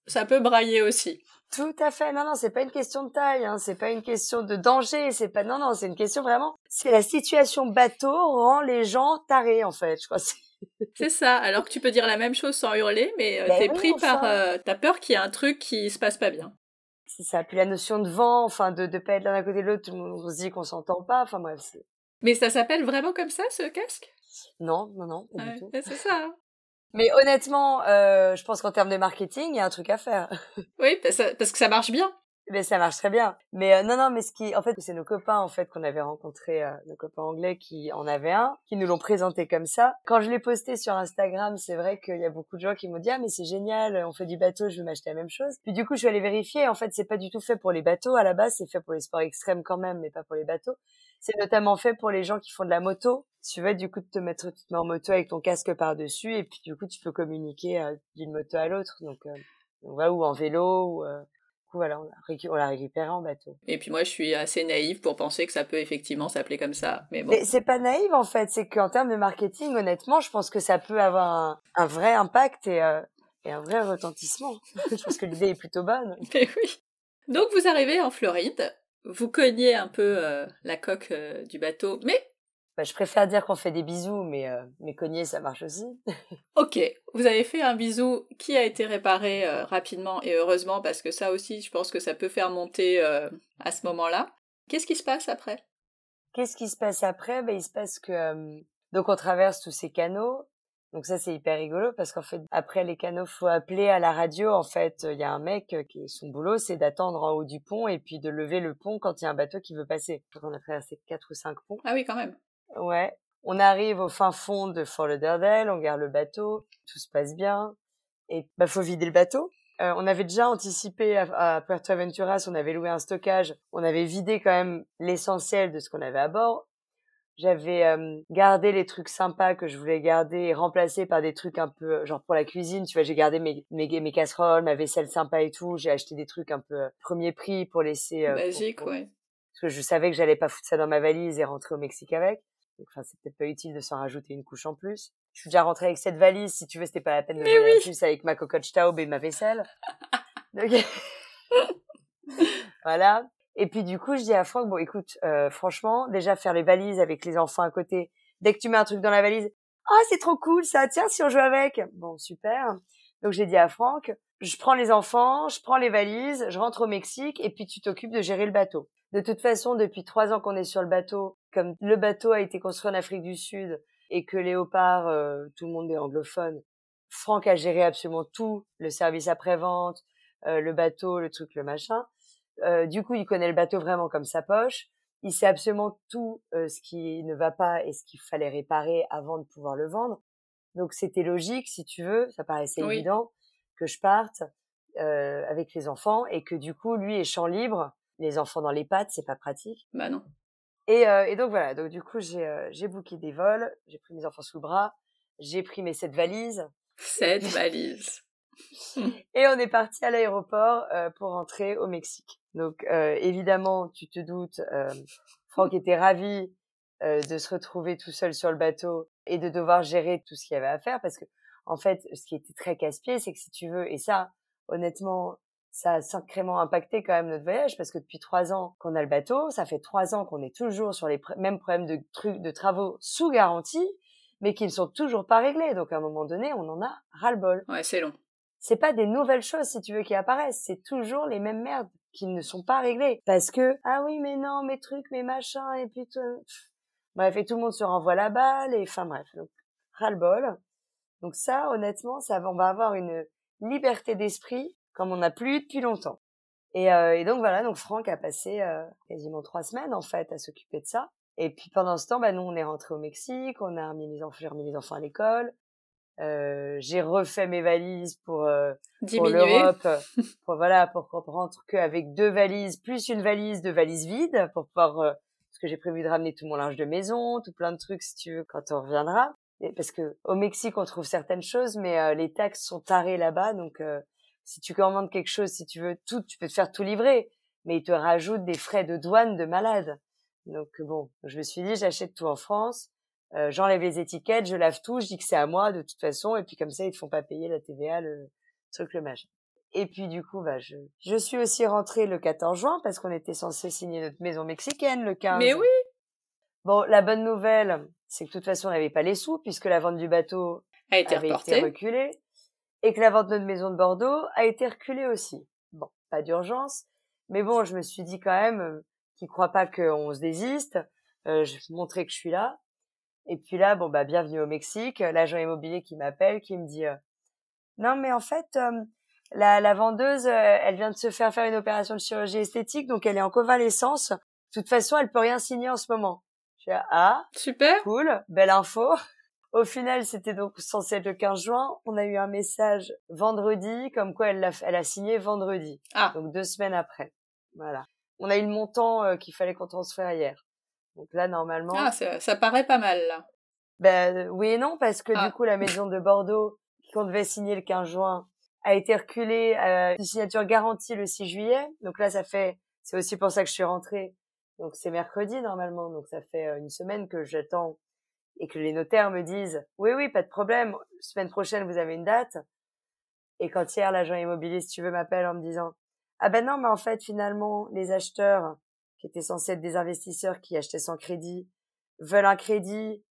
ça peut brailler aussi. Tout à fait. Non, non, c'est pas une question de taille, hein. c'est pas une question de danger, c'est pas. Non, non, c'est une question vraiment. C'est la situation bateau rend les gens tarés en fait. Je crois. C'est ça. Alors que tu peux dire la même chose sans hurler, mais ben t'es pris par. T'as peur qu'il y ait un truc qui se passe pas bien c'est ça. Puis la notion de vent, enfin, de, de pas être l'un à côté de l'autre, on se dit qu'on s'entend pas. Enfin, bref. Mais ça s'appelle vraiment comme ça, ce casque? Non, non, non, C'est ça. Hein. Mais honnêtement, euh, je pense qu'en termes de marketing, il y a un truc à faire. Oui, parce que ça marche bien. Mais ça marche très bien. Mais euh, non, non, mais ce qui, en fait, c'est nos copains en fait qu'on avait rencontrés, euh, nos copains anglais qui en avaient un, qui nous l'ont présenté comme ça. Quand je l'ai posté sur Instagram, c'est vrai qu'il y a beaucoup de gens qui m'ont dit ah mais c'est génial, on fait du bateau, je vais m'acheter la même chose. Puis du coup, je suis allée vérifier. En fait, c'est pas du tout fait pour les bateaux à la base, c'est fait pour les sports extrêmes quand même, mais pas pour les bateaux. C'est notamment fait pour les gens qui font de la moto. Tu veux du coup te mettre, tu te mets en moto avec ton casque par dessus et puis du coup tu peux communiquer euh, d'une moto à l'autre. Donc, euh, ou en vélo ou coup, voilà, on l'a récupéré en bateau. Et puis moi, je suis assez naïve pour penser que ça peut effectivement s'appeler comme ça. Mais bon. Mais c'est pas naïve en fait, c'est qu'en termes de marketing, honnêtement, je pense que ça peut avoir un, vrai impact et, euh, et, un vrai retentissement. je pense que l'idée est plutôt bonne. Mais oui. Donc vous arrivez en Floride, vous cognez un peu euh, la coque euh, du bateau, mais bah, je préfère dire qu'on fait des bisous, mais, euh, mais cogner, ça marche aussi. ok, vous avez fait un bisou qui a été réparé euh, rapidement et heureusement, parce que ça aussi, je pense que ça peut faire monter euh, à ce moment-là. Qu'est-ce qui se passe après? Qu'est-ce qui se passe après? Ben, Il se passe que... donc on traverse tous ces canaux. Donc ça, c'est hyper rigolo parce qu'en fait, après les canaux, faut appeler à la radio. En fait, il y a un mec qui, son boulot, c'est d'attendre en haut du pont et puis de lever le pont quand il y a un bateau qui veut passer. On a traversé quatre ou cinq ponts. Ah oui, quand même. Ouais. On arrive au fin fond de Fort Lauderdale, on garde le bateau, tout se passe bien. Et bah faut vider le bateau. Euh, on avait déjà anticipé à, Puerto Aventuras, on avait loué un stockage, on avait vidé quand même l'essentiel de ce qu'on avait à bord. J'avais euh, gardé les trucs sympas que je voulais garder et remplacé par des trucs un peu genre pour la cuisine. Tu vois, j'ai gardé mes, mes, mes casseroles, ma vaisselle sympa et tout. J'ai acheté des trucs un peu euh, premier prix pour laisser. Magique, ouais. Parce que je savais que j'allais pas foutre ça dans ma valise et rentrer au Mexique avec. Enfin, c'est peut-être pas utile de s'en rajouter une couche en plus. Je suis déjà rentrée avec cette valise. Si tu veux, c'était pas la peine de venir oui. plus avec ma cocotte Staub et ma vaisselle. Donc... voilà. Et puis du coup, je dis à Franck, bon, écoute, euh, franchement, déjà faire les valises avec les enfants à côté. Dès que tu mets un truc dans la valise, ah, c'est trop cool ça. Tiens, si on joue avec. Bon, super. Donc j'ai dit à Franck, je prends les enfants, je prends les valises, je rentre au Mexique et puis tu t'occupes de gérer le bateau. De toute façon, depuis trois ans qu'on est sur le bateau, comme le bateau a été construit en Afrique du Sud et que Léopard, euh, tout le monde est anglophone, Franck a géré absolument tout, le service après-vente, euh, le bateau, le truc, le machin. Euh, du coup, il connaît le bateau vraiment comme sa poche. il sait absolument tout ce qui ne va pas et ce qu'il fallait réparer avant de pouvoir le vendre. Donc c'était logique, si tu veux, ça paraissait évident que je parte euh, avec les enfants et que du coup lui est champ libre, les enfants dans les pattes, c'est pas pratique. Bah non. Et, euh, et donc voilà, donc du coup j'ai euh, booké des vols, j'ai pris mes enfants sous le bras, j'ai pris mes sept valises. Sept valises. et on est parti à l'aéroport euh, pour rentrer au Mexique. Donc euh, évidemment, tu te doutes, Franck était ravi de se retrouver tout seul sur le bateau et de devoir gérer tout ce qu'il y avait à faire parce que en fait, ce qui était très casse-pied, c'est que si tu veux, et ça, honnêtement, ça a sacrément impacté quand même notre voyage parce que depuis trois ans qu'on a le bateau, ça fait trois ans qu'on est toujours sur les mêmes problèmes de trucs, de travaux sous garantie, mais qui ne sont toujours pas réglés. Donc à un moment donné, on en a ras-le-bol. Ouais, c'est long. C'est pas des nouvelles choses, si tu veux, qui apparaissent. C'est toujours les mêmes merdes qui ne sont pas réglées. Parce que, ah oui, mais non, mes trucs, mes machins, et puis tout... Bref, et tout le monde se renvoie la balle, et enfin bref. Donc, ras-le-bol. Donc ça, honnêtement, ça, on va avoir une liberté d'esprit comme on n'a plus depuis longtemps. Et, euh, et, donc voilà, donc Franck a passé euh, quasiment trois semaines en fait à s'occuper de ça. Et puis pendant ce temps, bah, nous on est rentré au Mexique, on a remis les enfants, j'ai remis les enfants à l'école, euh, j'ai refait mes valises pour euh, pour l'Europe, pour voilà pour qu'on rentre qu'avec deux valises plus une valise de valises vides pour pouvoir euh, parce que j'ai prévu de ramener tout mon linge de maison, tout plein de trucs si tu veux quand on reviendra parce que au Mexique on trouve certaines choses, mais euh, les taxes sont tarées là-bas, donc euh, si tu commandes quelque chose, si tu veux tout, tu peux te faire tout livrer, mais ils te rajoutent des frais de douane de malade. Donc bon, je me suis dit j'achète tout en France, euh, j'enlève les étiquettes, je lave tout, je dis que c'est à moi de toute façon, et puis comme ça ils te font pas payer la TVA, le truc, le machin. Et puis du coup, bah je, je suis aussi rentrée le 14 juin parce qu'on était censé signer notre maison mexicaine le 15. Mais oui. Bon, la bonne nouvelle, c'est que de toute façon, on n'avait pas les sous puisque la vente du bateau a été avait reportée. été reculée et que la vente de notre maison de Bordeaux a été reculée aussi. Bon, pas d'urgence, mais bon, je me suis dit quand même euh, qu'ils croient pas qu'on se désiste. Euh, je vais montrer que je suis là. Et puis là, bon bah bienvenue au Mexique, l'agent immobilier qui m'appelle, qui me dit euh, non mais en fait euh, la, la vendeuse, euh, elle vient de se faire faire une opération de chirurgie esthétique, donc elle est en convalescence. De toute façon, elle peut rien signer en ce moment. Je ah, super, cool, belle info. Au final, c'était donc censé être le 15 juin. On a eu un message vendredi, comme quoi elle a, elle a signé vendredi. Ah. Donc deux semaines après. Voilà. On a eu le montant euh, qu'il fallait qu'on transfère hier. Donc là, normalement. Ah, ça, ça paraît pas mal là. Ben oui et non, parce que Ah. du coup, la maison de Bordeaux, qu'on devait signer le 15 juin, a été reculée à une signature garantie le 6 juillet. Donc là, ça fait, c'est aussi pour ça que je suis rentrée. Donc c'est mercredi normalement. Donc ça fait euh, une semaine que j'attends et que les notaires me disent oui oui pas de problème. Semaine prochaine vous avez une date. Et quand hier l'agent immobilier si tu veux m'appelle en me disant ah ben non mais en fait finalement les acheteurs qui étaient censés être des investisseurs qui achetaient sans crédit veulent un crédit.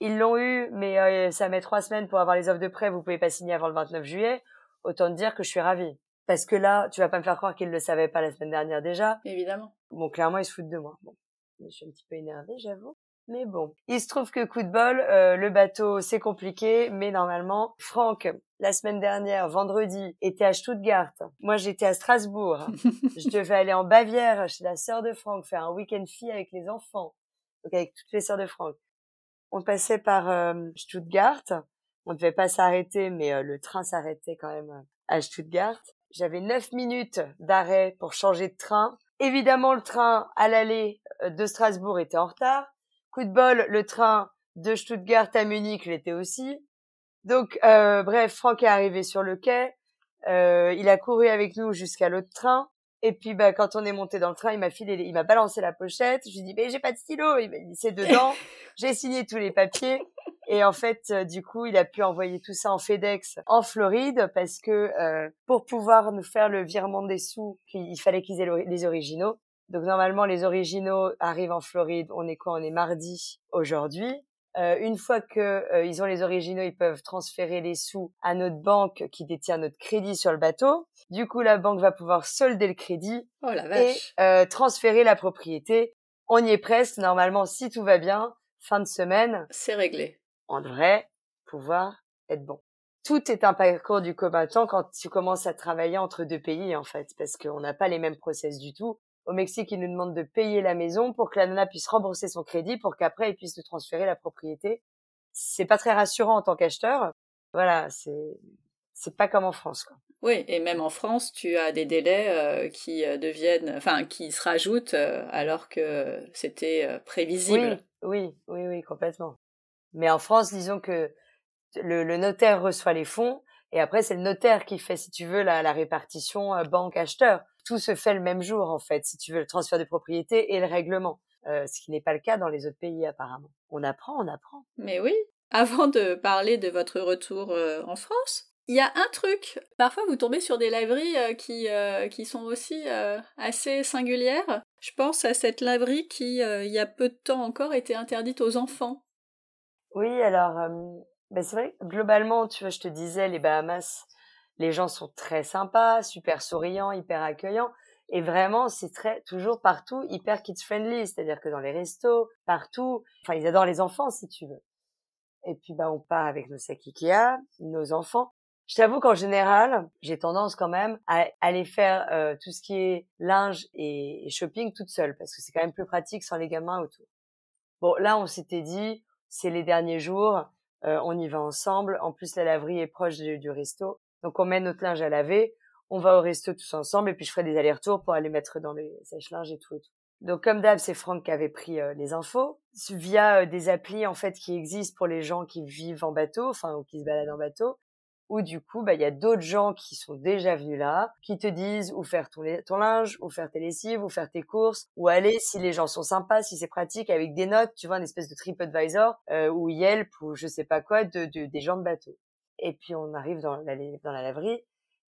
Ils l'ont eu, mais euh, ça met trois semaines pour avoir les offres de prêt. Vous pouvez pas signer avant le 29 juillet. Autant te dire que je suis ravie. Parce que là, tu vas pas me faire croire qu'ils le savaient pas la semaine dernière déjà. Évidemment. Bon, clairement, ils se foutent de moi. Bon, je suis un petit peu énervée, j'avoue. Mais bon, il se trouve que coup de bol, euh, le bateau, c'est compliqué, mais normalement, Franck, la semaine dernière, vendredi, était à Stuttgart. Moi, j'étais à Strasbourg. je devais aller en Bavière chez la sœur de Franck, faire un week-end fille avec les enfants. Donc avec toutes les sœurs de Franck. On passait par euh, Stuttgart. On ne devait pas s'arrêter, mais euh, le train s'arrêtait quand même à Stuttgart. J'avais neuf minutes d'arrêt pour changer de train. Évidemment, le train à l'aller de Strasbourg était en retard. Coup de bol, le train de Stuttgart à Munich l'était aussi. Donc, euh, bref, Franck est arrivé sur le quai. Euh, il a couru avec nous jusqu'à l'autre train. Et puis, bah, quand on est monté dans le train, il m'a filé, il m'a balancé la pochette. Je lui dit, mais j'ai pas de stylo. Il m'a dit, c'est dedans. j'ai signé tous les papiers. Et en fait, euh, du coup, il a pu envoyer tout ça en FedEx en Floride parce que euh, pour pouvoir nous faire le virement des sous, il fallait qu'ils aient les originaux. Donc normalement, les originaux arrivent en Floride. On est quoi? On est mardi aujourd'hui. Euh, une fois que euh, ils ont les originaux, ils peuvent transférer les sous à notre banque qui détient notre crédit sur le bateau. Du coup, la banque va pouvoir solder le crédit Oh la et vache. euh, transférer la propriété. On y est presque. Normalement, si tout va bien, fin de semaine, C'est réglé. on devrait pouvoir être bon. Tout est un parcours du combattant quand tu commences à travailler entre deux pays, en fait, parce qu'on n'a pas les mêmes process du tout. Au Mexique, ils nous demandent de payer la maison pour que la nana puisse rembourser son crédit pour qu'après, ils puissent nous transférer la propriété. C'est pas très rassurant en tant qu'acheteur. Voilà, c'est, c'est pas comme en France, quoi. Oui, et même en France, tu as des délais euh, qui euh, deviennent, enfin, qui se rajoutent euh, alors que c'était prévisible. Oui, oui, oui, oui, complètement. Mais en France, disons que le, le notaire reçoit les fonds et après c'est le notaire qui fait, si tu veux, la, la répartition banque-acheteur. Tout se fait le même jour, en fait, si tu veux, le transfert de propriété et le règlement. ce qui n'est pas le cas dans les autres pays, apparemment. On apprend, on apprend. Mais oui. Avant de parler de votre retour en France, il y a un truc, parfois vous tombez sur des laveries euh, qui, euh, qui sont aussi euh, assez singulières. Je pense à cette laverie qui, il y a peu de temps encore, était interdite aux enfants. Oui, alors, ben c'est vrai, globalement, tu vois, je te disais, les Bahamas, les gens sont très sympas, super souriants, hyper accueillants. Et vraiment, c'est très, toujours partout, hyper kids-friendly. C'est-à-dire que dans les restos, partout, enfin, ils adorent les enfants, si tu veux. Et puis, bah, on part avec nos sacs Ikea, nos enfants. Je t'avoue qu'en général, j'ai tendance quand même à aller faire euh, tout ce qui est linge et, shopping toute seule parce que c'est quand même plus pratique sans les gamins autour. Bon, là, on s'était dit, c'est les derniers jours, euh, on y va ensemble. En plus, la laverie est proche du, resto, donc on met notre linge à laver. On va au resto tous ensemble et puis je ferai des allers-retours pour aller mettre dans les sèche-linges et tout et tout. Donc comme d'hab, c'est Franck qui avait pris euh, les infos via des applis en fait qui existent pour les gens qui vivent en bateau, enfin ou qui se baladent en bateau où du coup, bah, il y a d'autres gens qui sont déjà venus là, qui te disent où faire ton, ton, linge, où faire tes lessives, où faire tes courses, où aller si les gens sont sympas, si c'est pratique, avec des notes, tu vois, une espèce de TripAdvisor, euh, ou Yelp, ou je sais pas quoi, de, de, des gens de bateau. Et puis on arrive dans la, dans la laverie,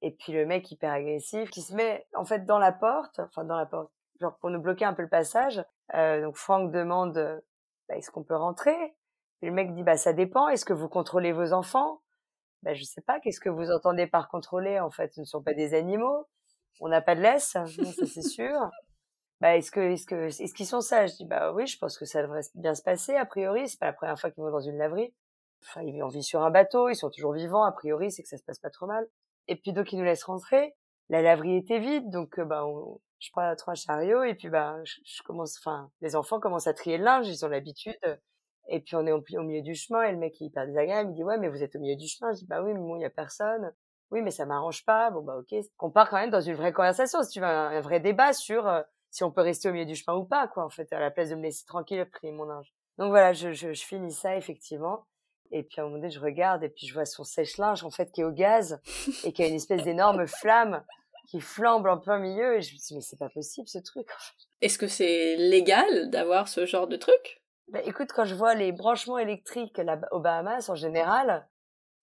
et puis le mec hyper agressif qui se met en fait dans la porte, enfin dans la porte, genre pour nous bloquer un peu le passage. Euh, donc Franck demande, bah, est-ce qu'on peut rentrer? Et Le mec dit, bah ça dépend. Est-ce que vous contrôlez vos enfants? Ben, je sais pas, qu'est-ce que vous entendez par contrôler En fait, ce ne sont pas des animaux. On n'a pas de laisse, ça c'est sûr. Bah, est-ce que, est-ce que, est-ce qu'ils sont sages? Je dis, bah oui, je pense que ça devrait bien se passer. A priori, c'est pas la première fois qu'ils vont dans une laverie. Enfin, ils vit sur un bateau, ils sont toujours vivants. A priori, c'est que ça se passe pas trop mal. Et puis donc ils nous laissent rentrer. La laverie était vide, donc bah, je prends trois chariots et puis bah, je, commence. Enfin, les enfants commencent à trier le linge, ils ont l'habitude. Et puis on est au, milieu du chemin et le mec il est hyper désagréable, il dit ouais mais vous êtes au milieu du chemin. Je dis bah oui mais bon il y a personne. Oui mais ça m'arrange pas. Bon bah ok. Qu'on part quand même dans une vraie conversation, si tu veux un, vrai débat sur euh, si on peut rester au milieu du chemin ou pas quoi en fait à la place de me laisser tranquille prier mon ange. Donc voilà je, je, je, finis ça effectivement. Et puis à un moment donné je regarde et puis je vois son sèche-linge en fait qui est au gaz et qui a une espèce d'énorme flamme qui flambe en plein milieu et je me dis mais c'est pas possible ce truc. Est-ce que c'est légal d'avoir ce genre de truc? Bah, écoute, quand je vois les branchements électriques là, aux Bahamas en général,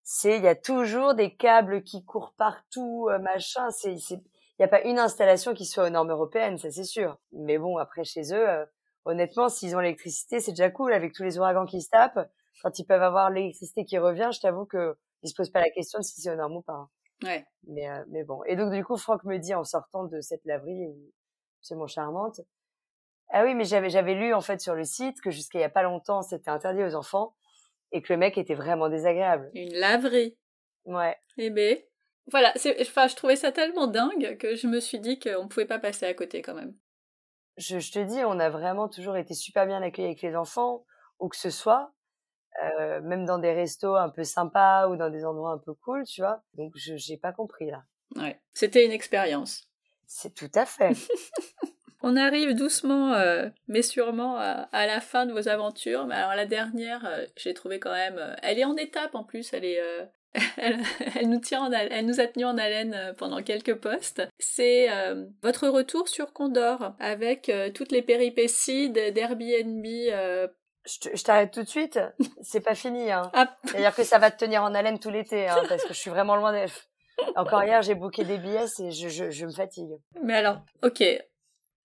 c'est il y a toujours des câbles qui courent partout, euh, machin. C'est il n'y a pas une installation qui soit aux normes européennes, ça c'est sûr. Mais bon, après chez eux, euh, honnêtement, s'ils ont l'électricité, c'est déjà cool avec tous les ouragans qui se tapent. Quand ils peuvent avoir l'électricité qui revient, je t'avoue que ils se posent pas la question de si c'est normes ou pas. Hein. Ouais. Mais euh, mais bon. Et donc du coup, Franck me dit en sortant de cette laverie, c'est mon charmante, ah oui, mais j'avais j'avais lu en fait sur le site que jusqu'à il y a pas longtemps c'était interdit aux enfants et que le mec était vraiment désagréable. Une laverie. Ouais. Eh ben, voilà, enfin je trouvais ça tellement dingue que je me suis dit qu'on pouvait pas passer à côté quand même. Je, je, te dis, on a vraiment toujours été super bien accueillis avec les enfants, où que ce soit, euh, même dans des restos un peu sympas ou dans des endroits un peu cool, tu vois. Donc je j'ai pas compris là. Ouais, c'était une expérience. C'est tout à fait. On arrive doucement, euh, mais sûrement, à, la fin de vos aventures. Mais alors la dernière, euh, j'ai trouvé quand même. Euh, elle est en étape en plus. Elle est. Elle, nous tient elle nous a tenu en haleine pendant quelques postes. C'est votre retour sur Condor avec toutes les péripéties d'Airbnb. Je t'arrête tout de suite. C'est pas fini. Hein. C'est-à-dire que ça va te tenir en haleine tout l'été, hein, parce que je suis vraiment loin d'être. Encore hier, j'ai booké des billets et je, je, je me fatigue. Mais alors, ok,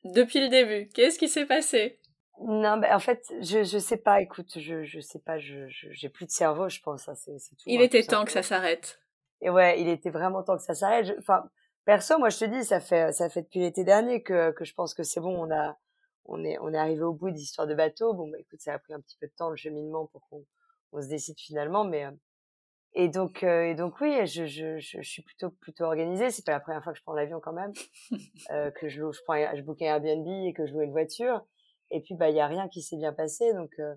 depuis le début. Qu'est-ce qui s'est passé? Non, ben en fait, je je sais pas. Écoute, je je sais pas. Je j'ai plus de cerveau, je pense. Hein, c'est tout. Il hein, était temps que ça s'arrête. Et ouais, il était vraiment temps que ça s'arrête. Enfin, perso, moi, je te dis, ça fait ça fait depuis l'été dernier que que je pense que c'est bon. On a on est on est arrivé au bout d'histoire de bateau. Bon, bah écoute, ça a pris un petit peu de temps le cheminement pour qu'on on se décide finalement, mais euh, Et donc, euh, et donc oui, je, je, je, suis plutôt plutôt organisée. C'est pas la première fois que je prends l'avion quand même, euh, que je je prends je book un Airbnb et que je loue une voiture. Et puis bah il y a rien qui s'est bien passé. Donc euh,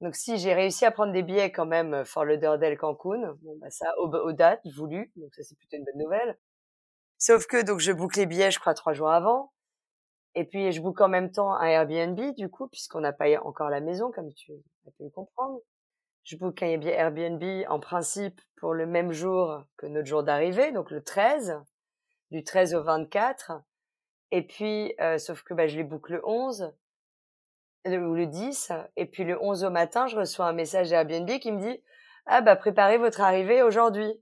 donc si j'ai réussi à prendre des billets quand même euh, Fort Lauderdale Cancun, bon bah ça aux, aux dates voulues. Donc ça c'est plutôt une bonne nouvelle. Sauf que donc je book les billets je crois trois jours avant. Et puis je book en même temps un Airbnb du coup puisqu'on n'a pas encore la maison comme tu as pu le comprendre je book un Airbnb en principe pour le même jour que notre jour d'arrivée, donc le 13, du 13 au 24. Et puis, euh, sauf que bah, je les book le 11 ou le 10. Et puis le 11 au matin, je reçois un message Airbnb qui me dit ah bah préparez votre arrivée aujourd'hui.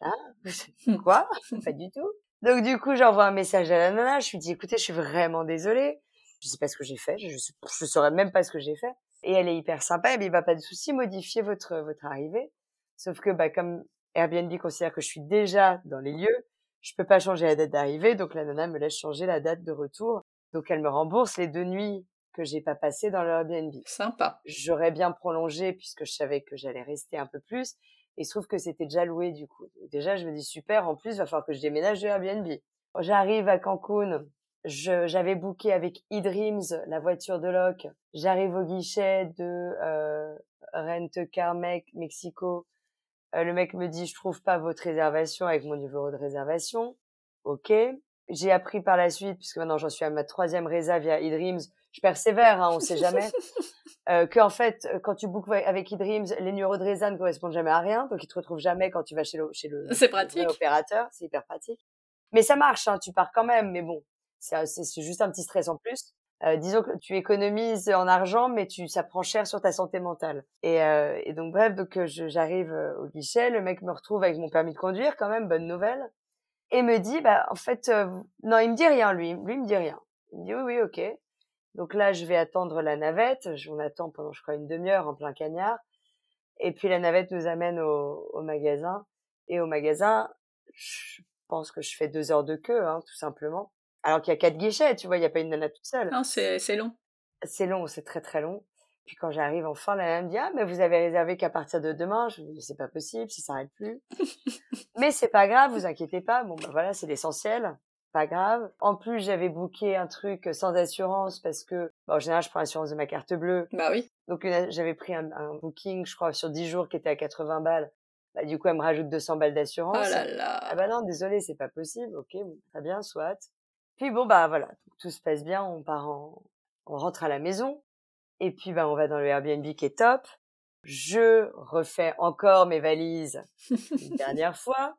Ah, quoi? Pas du tout. Donc du coup, j'envoie un message à la nana. Je lui dis écoutez, je suis vraiment désolée. Je sais pas ce que j'ai fait. Je, je saurais même pas ce que j'ai fait et elle est hyper sympa. Elle me dit bah pas de souci, modifiez votre votre arrivée. Sauf que bah comme Airbnb considère que je suis déjà dans les lieux, je peux pas changer la date d'arrivée, donc la nana me laisse changer la date de retour. Donc elle me rembourse les deux nuits que j'ai pas passées dans l'Airbnb. Sympa. J'aurais bien prolongé puisque je savais que j'allais rester un peu plus. Il se trouve que c'était déjà loué du coup. déjà je me dis super, en plus il va falloir que je déménage de Airbnb. J'arrive à Cancun, j'avais booké avec eDreams la voiture de Locke. J'arrive au guichet de euh, Rent Car Mexico. Euh, le mec me dit je trouve pas votre réservation avec mon numéro de réservation. Ok. J'ai appris par la suite, puisque maintenant j'en suis à ma troisième résa via eDreams. Je persévère, hein, on sait jamais. euh, que en fait, quand tu bookes avec eDreams, les numéros de résa ne correspondent jamais à rien, donc ils te retrouvent jamais quand tu vas chez le chez le, c'est pratique. opérateur. C'est hyper pratique. Mais ça marche, hein, tu pars quand même. Mais bon, c'est juste un petit stress en plus. Euh, disons que tu économises en argent, mais tu ça prend cher sur ta santé mentale. Et, euh, et donc bref, donc euh, j'arrive euh, au guichet, le mec me retrouve avec mon permis de conduire, quand même bonne nouvelle, et me dit bah en fait euh, non, il me dit rien lui, lui il me dit rien. Il me dit oui oui ok. Donc là je vais attendre la navette, on attend pendant je crois une demi-heure en plein cagnard, et puis la navette nous amène au, au magasin, et au magasin je pense que je fais deux heures de queue hein, tout simplement alors qu'il y a quatre guichets, tu vois, il n'y a pas une nana toute seule. Non, c'est, c'est long. C'est long, c'est très très long. Puis quand j'arrive enfin, la nana me dit ah mais vous avez réservé qu'à partir de demain. Je me dis c'est pas possible, ça s'arrête plus. mais c'est pas grave, vous inquiétez pas. Bon ben voilà, c'est l'essentiel, pas grave. En plus j'avais booké un truc sans assurance parce que en général je prends l'assurance de ma carte bleue. Bah oui. Donc j'avais pris un, un, booking, je crois sur 10 jours qui était à 80 balles. Bah, du coup elle me rajoute 200 balles d'assurance. Oh là là. Ah bah non désolé c'est pas possible. Ok très bien soit. Puis bon bah voilà, tout se passe bien, on part en, on rentre à la maison et puis bah on va dans le Airbnb qui est top. Je refais encore mes valises une dernière fois.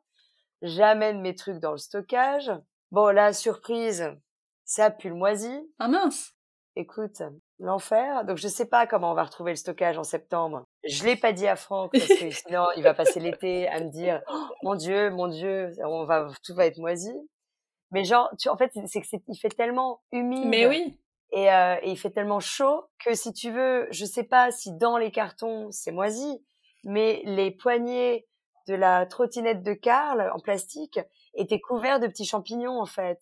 J'amène mes trucs dans le stockage. Bon là surprise, ça pue le moisi. Ah mince. Écoute, l'enfer. Donc je sais pas comment on va retrouver le stockage en septembre. Je l'ai pas dit à Franck parce que sinon il va passer l'été à me dire oh, mon dieu, mon dieu, on va tout va être moisi. Mais genre, tu, en fait, c'est que il fait tellement humide. Mais oui. Et, euh, et, il fait tellement chaud que si tu veux, je sais pas si dans les cartons c'est moisi, mais les poignées de la trottinette de Karl en plastique étaient couverts de petits champignons en fait.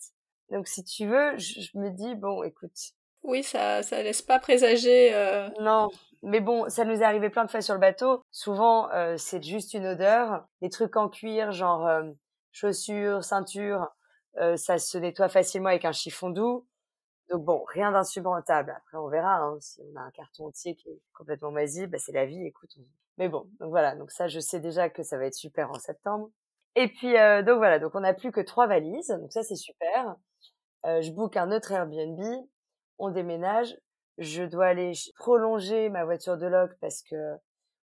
Donc si tu veux, je, me dis bon, écoute. Oui, ça ça laisse pas présager. Euh... Non, mais bon, ça nous est arrivé plein de fois sur le bateau. Souvent, euh, c'est juste une odeur. Les trucs en cuir, genre euh, chaussures, ceintures euh, ça se nettoie facilement avec un chiffon doux. Donc bon, rien d'insupportable. Après, on verra. Hein, si on a un carton entier qui est complètement moisi, bah, c'est la vie. Écoute. Mais bon, donc voilà. Donc ça, je sais déjà que ça va être super en septembre. Et puis euh, donc voilà. Donc on n'a plus que trois valises. Donc ça, c'est super. Euh, je book un autre Airbnb. On déménage. Je dois aller prolonger ma voiture de loc parce que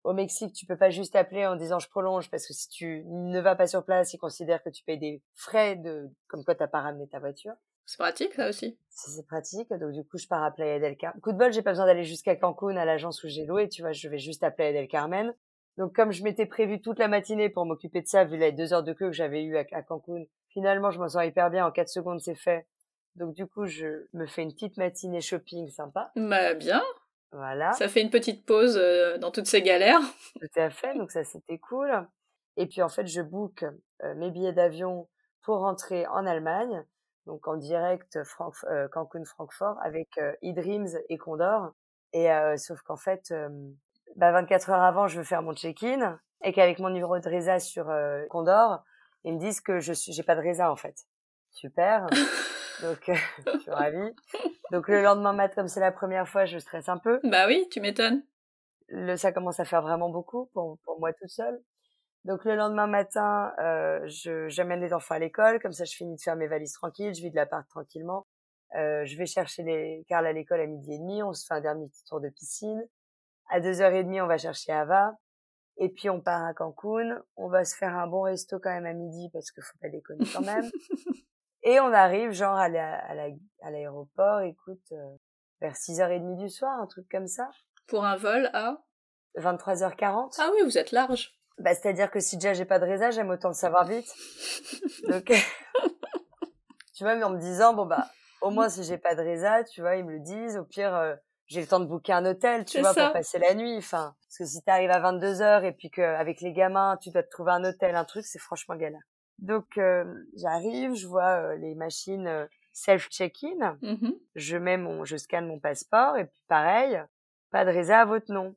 au Mexique, tu peux pas juste appeler en disant je prolonge parce que si tu ne vas pas sur place, ils considèrent que tu payes des frais de comme quoi t'as pas ramené ta voiture. C'est pratique ça aussi. C'est pratique. Donc du coup, je pars à Playa del Carmen. Coup de bol, j'ai pas besoin d'aller jusqu'à Cancun à l'agence où j'ai loué. Tu vois, je vais juste à Playa del Carmen. Donc comme je m'étais prévu toute la matinée pour m'occuper de ça, vu les deux heures de queue que j'avais eu à, Cancun, finalement je m'en sens hyper bien. En quatre secondes, c'est fait. Donc du coup, je me fais une petite matinée shopping sympa. Bah bien. Voilà. Ça fait une petite pause euh, dans toutes ces galères. Tout à fait, donc ça c'était cool. Et puis en fait, je book euh, mes billets d'avion pour rentrer en Allemagne, donc en direct euh, Cancun-Francfort avec eDreams et Condor. Et sauf qu'en fait, bah 24 heures avant, je veux faire mon check-in. et qu'avec mon numéro de Reza sur euh, Condor, ils me disent que je suis, j'ai pas de Reza en fait. Super. Donc, euh, je suis ravie. Donc, le lendemain matin, comme c'est la première fois, je stresse un peu. Bah oui, tu m'étonnes. Le, ça commence à faire vraiment beaucoup pour, pour moi toute seule. Donc, le lendemain matin, euh, je, j'amène les enfants à l'école. Comme ça, je finis de faire mes valises tranquilles. Je vis de l'appart tranquillement. Euh, je vais chercher les Carl à l'école à midi et demi. On se fait un dernier petit tour de piscine. À deux heures et demie, on va chercher Ava. Et puis on part à Cancun. On va se faire un bon resto quand même à midi parce qu'il faut pas déconner quand même. et on arrive genre à l'aéroport, écoute, euh, vers 6h30 du soir, un truc comme ça. Pour un vol à 23h40. Ah oui, vous êtes large. Bah, c'est-à-dire que si déjà j'ai pas de résa, j'aime autant le savoir vite. Donc, tu vois, mais en me disant, bon bah, au moins si j'ai pas de résa, tu vois, ils me le disent. Au pire, euh, j'ai le temps de booker un hôtel, tu vois, pour passer la nuit. Enfin, parce que si t'arrives à 22 heures et puis qu'avec les gamins, tu dois te trouver un hôtel, un truc, c'est franchement galère. Donc, euh, j'arrive, je vois euh, les machines euh, self-check-in. Mmh je mets mon, je scanne mon passeport et puis pareil, pas de réserve à votre nom.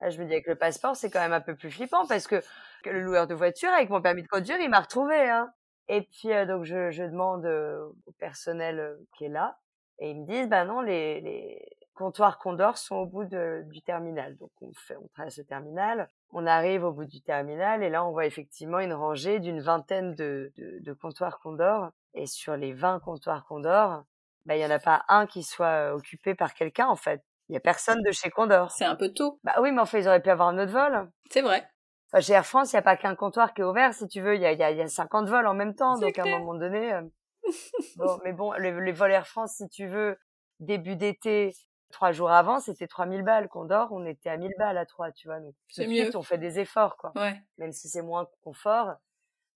Là, je me dis avec le passeport, c'est quand même un peu plus flippant parce que, le loueur de voiture avec mon permis de conduire, il m'a retrouvé. Hein. Et puis donc je, je demande au personnel qui est là et ils me disent bah non les, les comptoirs Condor sont au bout de, du terminal. Donc on fait, on trace le terminal, on arrive au bout du terminal et là on voit effectivement une rangée d'une vingtaine de, de, de, comptoirs Condor. Et sur les 20 comptoirs Condor, bah il y en a pas un qui soit occupé par quelqu'un en fait. Il y a personne de chez Condor. C'est un peu tôt. Bah oui, mais en fait ils auraient pu avoir un autre vol. C'est vrai. Enfin, chez Air France, il n'y a pas qu'un comptoir qui est ouvert, si tu veux. Il y a, y, a, y a 50 vols en même temps. Donc, à un moment donné, euh, bon, mais bon, les, les vols Air France, si tu veux, début d'été, trois jours avant, c'était 3000 balles qu'on dort, on était à 1000 balles à trois, tu vois. Donc, c'est mieux. on fait des efforts, quoi. Ouais. Même si c'est moins confort.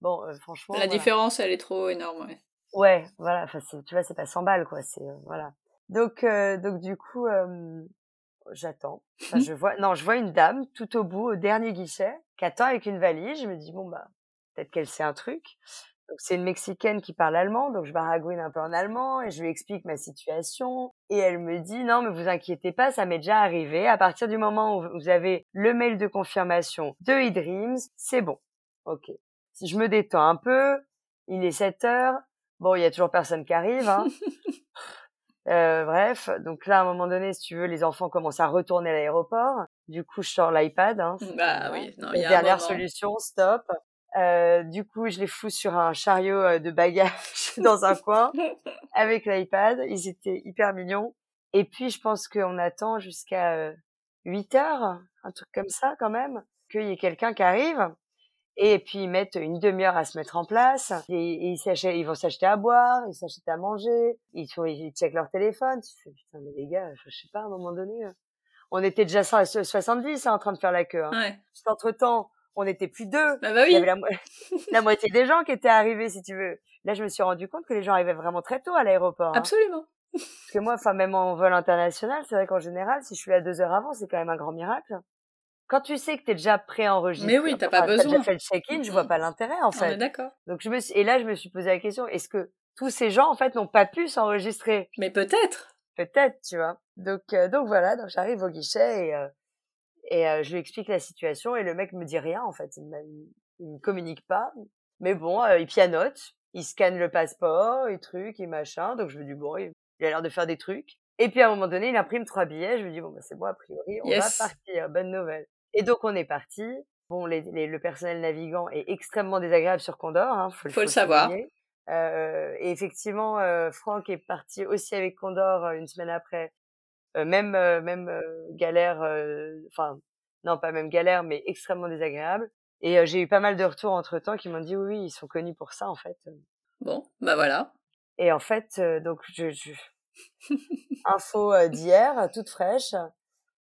Bon, euh, franchement. La différence, elle est trop énorme, ouais. Ouais, voilà. Enfin, tu vois, c'est pas 100 balles, quoi. C'est, euh, voilà. Donc, euh, donc, du coup, j'attends. Enfin, je vois, non, je vois une dame tout au bout, au dernier guichet, qui attend avec une valise. Je me dis, bon, bah, peut-être qu'elle sait un truc. Donc c'est une Mexicaine qui parle allemand, donc je baragouine un peu en allemand et je lui explique ma situation. Et elle me dit non mais vous inquiétez pas, ça m'est déjà arrivé. À partir du moment où vous avez le mail de confirmation de eDreams, c'est bon. Ok. Si je me détends un peu, il est 7 heures. Bon, il y a toujours personne qui arrive. Hein. euh, bref, donc là à un moment donné, si tu veux, les enfants commencent à retourner à l'aéroport. Du coup, je sors l'iPad. Hein, bah oui, non, y a dernière solution, stop. Euh, du coup, je les fous sur un chariot euh, de bagages dans un coin avec l'iPad. Ils étaient hyper mignons. Et puis, je pense qu'on attend jusqu'à 8 euh, heures, un truc comme ça quand même, qu'il y ait quelqu'un qui arrive. Et puis, ils mettent une demi-heure à se mettre en place. Et, ils, ils vont s'acheter à boire, ils s'achètent à manger, ils, font, ils checkent leur téléphone. Tu fais, putain, mais les gars, je sais pas, à un moment donné, on était déjà 70 hein, en train de faire la queue. Hein. Ouais. Entre-temps, on était plus deux. Bah, bah oui. Il y avait la, la, moitié des gens qui étaient arrivés, si tu veux. Là, je me suis rendu compte que les gens arrivaient vraiment très tôt à l'aéroport. Hein. Absolument. Parce que moi, enfin, même en vol international, c'est vrai qu'en général, si je suis là deux heures avant, c'est quand même un grand miracle. Quand tu sais que t'es déjà pré-enregistré. Mais oui, t'as pas besoin. T'as déjà fait le check-in, je vois pas l'intérêt, en fait. d'accord. Donc, je me suis, et là, je me suis posé la question, est-ce que tous ces gens, en fait, n'ont pas pu s'enregistrer? Mais peut-être. Peut-être, tu vois. Donc, euh, donc voilà, donc j'arrive au guichet et, euh, et euh, je lui explique la situation et le mec me dit rien en fait, il, il, me communique pas. Mais bon, euh, il pianote, il scanne le passeport et trucs et machin. Donc je me dis bon, il, a l'air de faire des trucs. Et puis à un moment donné, il imprime trois billets. Je me dis bon bah c'est bon a priori, on va partir, bonne nouvelle. Et donc on est parti. Bon, les, le personnel navigant est extrêmement désagréable sur Condor, hein, faut, faut, le savoir. Euh, et effectivement, euh, Franck est parti aussi avec Condor euh, une semaine après même euh, même euh, galère, enfin non pas même galère, mais extrêmement désagréable. Et j'ai eu pas mal de retours entre temps qui m'ont dit oui, ils sont connus pour ça en fait. Bon, bah voilà. Et en fait, donc je, je... info d'hier, toute fraîche.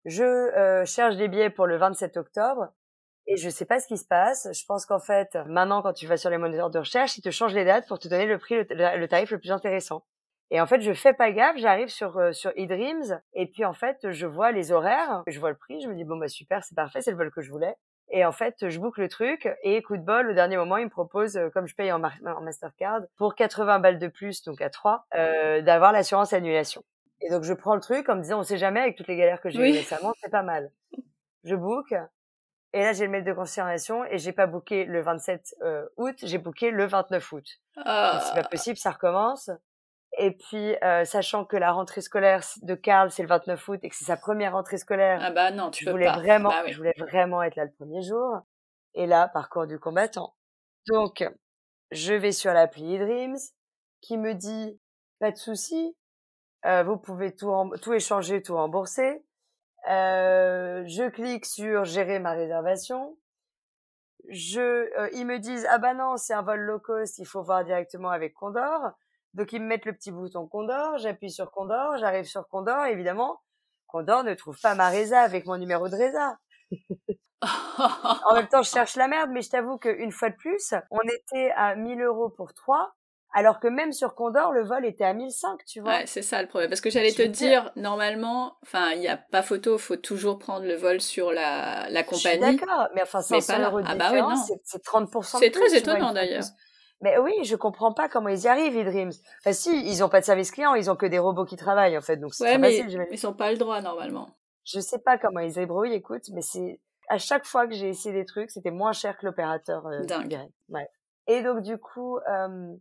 Je cherche des billets pour le 27 octobre et je sais pas ce qui se passe. Je pense qu'en fait, maintenant, quand tu vas sur les moniteurs de recherche, ils te changent les dates pour te donner le prix, le tarif le plus intéressant. Et en fait, je fais pas gaffe, j'arrive sur euh, sur eDreams et puis en fait, je vois les horaires, je vois le prix, je me dis bon bah super, c'est parfait, c'est le vol que je voulais. Et en fait, je boucle le truc et coup de bol, au dernier moment, il me propose, euh, comme je paye en, en Mastercard, pour 80 balles de plus, donc à 3, euh, d'avoir l'assurance annulation. Et donc je prends le truc en me disant on sait jamais avec toutes les galères que j'ai eues récemment, c'est pas mal. Je book Et là, j'ai le mail de confirmation et j'ai pas booké le 27 euh, août, j'ai booké le 29 août. Ah. C'est pas possible, ça recommence. Et puis, euh, sachant que la rentrée scolaire de Karl, c'est le 29 août et que c'est sa première rentrée scolaire, Ah bah non, tu je peux voulais pas. vraiment, Bah oui. je voulais vraiment être là le premier jour. Et là, parcours du combattant. Donc, je vais sur l'appli eDreams qui me dit pas de souci, euh, vous pouvez tout, tout échanger, tout rembourser. Euh, je clique sur gérer ma réservation. Je, euh, ils me disent ah bah non c'est un vol low cost, il faut voir directement avec Condor. Donc ils me mettent le petit bouton Condor, j'appuie sur Condor, j'arrive sur Condor, évidemment. Condor ne trouve pas ma résa avec mon numéro de résa. En même temps, je cherche la merde, mais je t'avoue qu'une fois de plus, on était à 1000 euros pour trois, alors que même sur Condor, le vol était à 1005, tu vois. Ouais, c'est ça le problème. Parce que j'allais te dire, normalement, enfin, il n'y a pas photo, faut toujours prendre le vol sur la, la Je suis compagnie. d'accord, mais enfin, Mais 500 pas là. euros de Ah bah oui, c'est- c'est 30% de C'est très étonnant d'ailleurs. Mais oui, je comprends pas comment ils y arrivent, eDreams. Enfin, si, ils ont pas de service client, ils ont que des robots qui travaillent, en fait, donc c'est Ouais, mais facile, ils n'ont pas le droit normalement. Je sais pas comment ils se débrouillent, écoute, mais c'est, à chaque fois que j'ai essayé des trucs, c'était moins cher que l'opérateur, euh, Dingue. Ouais. Et donc, du coup, euh,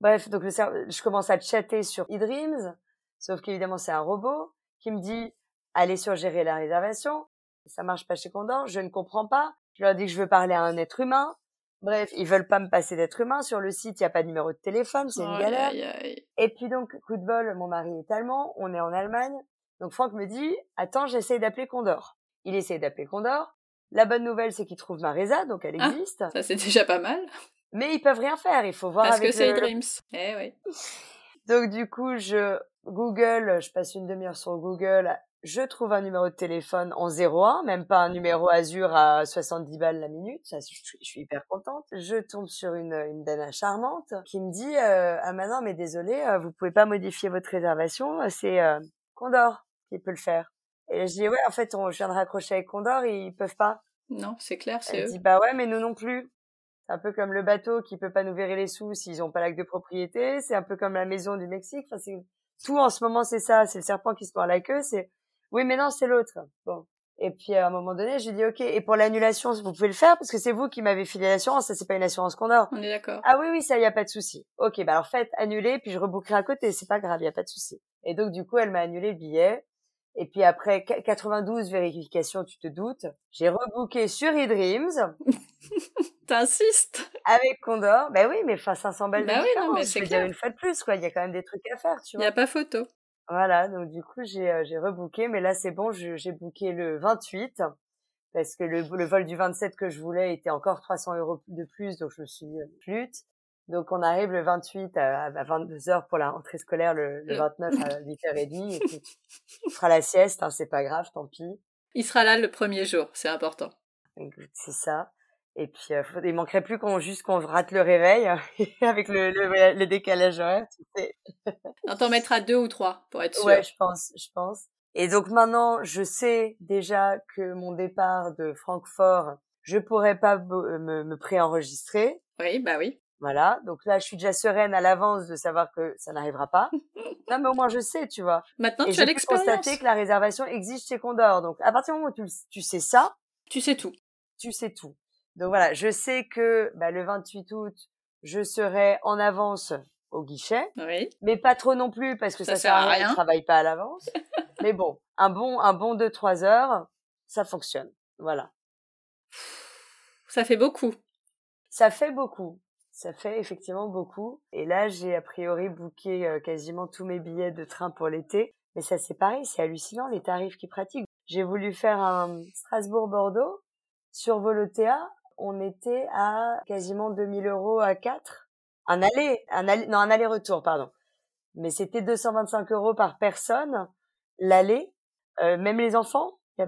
bref, donc le je commence à chatter sur eDreams, sauf qu'évidemment, c'est un robot qui me dit, allez sur gérer la réservation. Ça marche pas chez Condor, je ne comprends pas. Je leur dis que je veux parler à un être humain. Bref, ils veulent pas me passer d'être humain. Sur le site, il n'y a pas de numéro de téléphone, c'est une galère. Et puis donc, coup de bol, mon mari est allemand, on est en Allemagne. Donc Franck me dit, attends, j'essaie d'appeler Condor. Il essaie d'appeler Condor. La bonne nouvelle, c'est qu'il trouve ma résa, donc elle Ah. existe. Ça, c'est déjà pas mal. Mais ils peuvent rien faire, il faut voir Parce avec que c'est le- Dreams. Eh oui. Donc du coup, je Google, je passe une demi-heure sur Google, je trouve un numéro de téléphone en 01, même pas un numéro Azure à 70 balles la minute, ça je suis, je suis hyper contente. Je tombe sur une, une dana charmante qui me dit euh, ah maintenant mais désolé, euh, vous pouvez pas modifier votre réservation, euh, c'est euh, Condor qui peut le faire. Et je dis ouais en fait on, je viens de raccrocher avec Condor, ils peuvent pas. Non, c'est clair, c'est Elle eux. dit bah ouais mais nous non plus. C'est un peu comme le bateau qui peut pas nous verrer les sous s'ils ont pas l'acte de propriété. C'est un peu comme la maison du Mexique. Enfin, c'est tout en ce moment, c'est ça. C'est le serpent qui se mord la queue. C'est oui, mais non, c'est l'autre. Bon. Et puis à un moment donné, je lui dis ok. Et pour l'annulation, vous pouvez le faire parce que c'est vous qui m'avez filé l'assurance. Ça, c'est pas une assurance qu'on a. On est d'accord. Ah oui, oui, ça y a pas de souci. Ok, bah alors faites annuler, puis je rebookerai à côté. C'est pas grave, y a pas de souci. Et donc du coup, elle m'a annulé le billet. Et puis après qu- 92 vérifications, tu te doutes, j'ai rebooké sur eDreams T'insistes avec Condor. Ben oui, mais enfin 500 balles de oui, non, mais c'est veux dire clair. une fois de plus, quoi. Il y a quand même des trucs à faire, tu Il n'y vois. a pas photo. Voilà, donc du coup, j'ai euh, j'ai rebooké, mais là c'est bon, j'ai booké le 28 parce que le, le vol du 27 que je voulais était encore 300 euros de plus, donc je me suis dit, euh, flûte. Donc on arrive le 28 à, à 22 heures pour la rentrée scolaire, le, le Le- 29 à 8h30. Et puis, on fera la sieste, hein, c'est pas grave, tant pis. Il sera là le premier jour, c'est important. C'est ça. Et puis euh, il manquerait plus qu'on juste qu'on rate le réveil avec le, le, le décalage horaire. Tu sais. On t'en mettra deux ou trois pour être sûr. Ouais, je pense, je pense. Et donc maintenant, je sais déjà que mon départ de Francfort, je pourrais pas euh, me, me préenregistrer. Oui, bah oui. Voilà. Donc là, je suis déjà sereine à l'avance de savoir que ça n'arrivera pas. non, mais au moins je sais, tu vois. Maintenant, Et tu as l'expérience. constater que la réservation existe chez Condor. Donc à partir du moment où tu, tu sais ça, Tu sais tout. tu sais tout. Donc voilà, je sais que bah, le 28 août, je serai en avance au guichet. Oui. mais pas trop non plus parce que Ça ça, sert à rien. je travaille pas à l'avance. mais bon, un bon un bon 2 3 heures, ça fonctionne. Voilà. Ça fait beaucoup. Ça fait beaucoup. Ça fait effectivement beaucoup. Et là, j'ai a priori booké euh, quasiment tous mes billets de train pour l'été. Mais ça, c'est pareil, c'est hallucinant les tarifs qu'ils pratiquent. J'ai voulu faire un Strasbourg-Bordeaux. Sur Volotea, on était à quasiment 2000 euros à 4. Un aller, un aller, non, un aller-retour, pardon. Mais c'était 225 euros par personne, l'aller. Euh, même les enfants.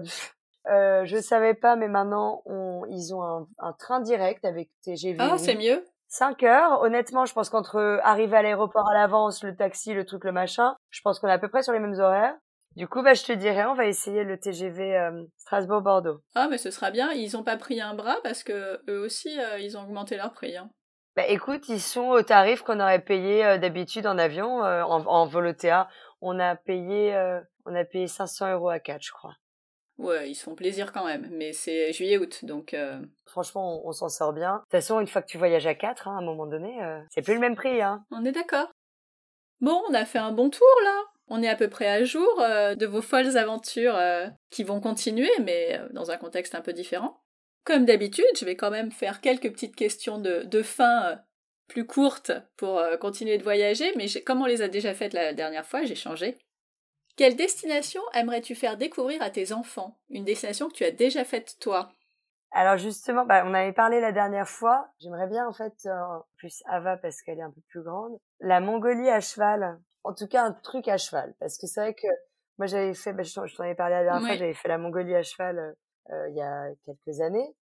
Euh, je savais pas, mais maintenant, on, ils ont un, un train direct avec TGV. Ah, c'est mieux. 5 heures. Honnêtement, je pense qu'entre arriver à l'aéroport à l'avance, le taxi, le truc, le machin, je pense qu'on est à peu près sur les mêmes horaires. Du coup, bah, je te dirais, on va essayer le TGV euh, Strasbourg-Bordeaux. Ah, mais ce sera bien. Ils ont pas pris un bras parce que eux aussi, euh, ils ont augmenté leur prix. Hein. Bah, écoute, ils sont au tarif qu'on aurait payé euh, d'habitude en avion, en, en Volotea. On a payé, on a payé 500 euros à 4, je crois. Ouais, ils se font plaisir quand même, mais c'est juillet-août, donc... Franchement, on, s'en sort bien. De toute façon, une fois que tu voyages à 4, hein, à un moment donné, c'est plus le même prix. Hein. On est d'accord. Bon, on a fait un bon tour là. On est à peu près à jour de vos folles aventures qui vont continuer, mais dans un contexte un peu différent. Comme d'habitude, je vais quand même faire quelques petites questions de, de fin plus courtes pour continuer de voyager, mais comme on les a déjà faites la dernière fois, j'ai changé. Quelle destination aimerais-tu faire découvrir à tes enfants? Une destination que tu as déjà faite toi? Alors justement, bah, on avait parlé la dernière fois. J'aimerais bien en fait, euh, plus Ava parce qu'elle est un peu plus grande, la Mongolie à cheval. En tout cas, un truc à cheval, parce que c'est vrai que moi j'avais fait, bah, je t'en avais parlé la dernière fois, j'avais fait la Mongolie à cheval euh, euh, il y a quelques années.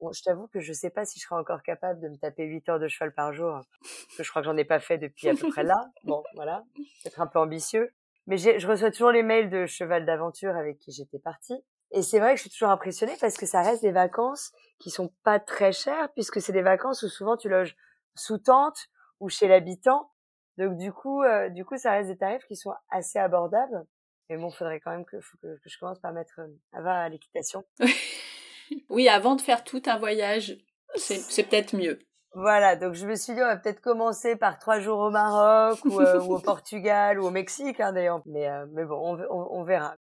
Bon, je t'avoue que je sais pas si je serais encore capable de me taper 8 heures de cheval par jour, parce que je crois que j'en ai pas fait depuis à peu près là. Bon, voilà, être un peu ambitieux. Mais je reçois toujours les mails de cheval d'aventure avec qui j'étais partie. Et c'est vrai que je suis toujours impressionnée parce que ça reste des vacances qui sont pas très chères puisque c'est des vacances où souvent tu loges sous tente ou chez l'habitant. Donc du coup, euh, du coup, ça reste des tarifs qui sont assez abordables. Mais bon, faudrait quand même que, faut que, je commence par mettre euh, Ava à l'équitation. oui, avant de faire tout un voyage, c'est peut-être mieux. Voilà, donc je me suis dit on va peut-être commencer par trois jours au Maroc ou, euh, au Portugal ou au Mexique hein, d'ailleurs. Mais, euh, mais bon, on, on, verra.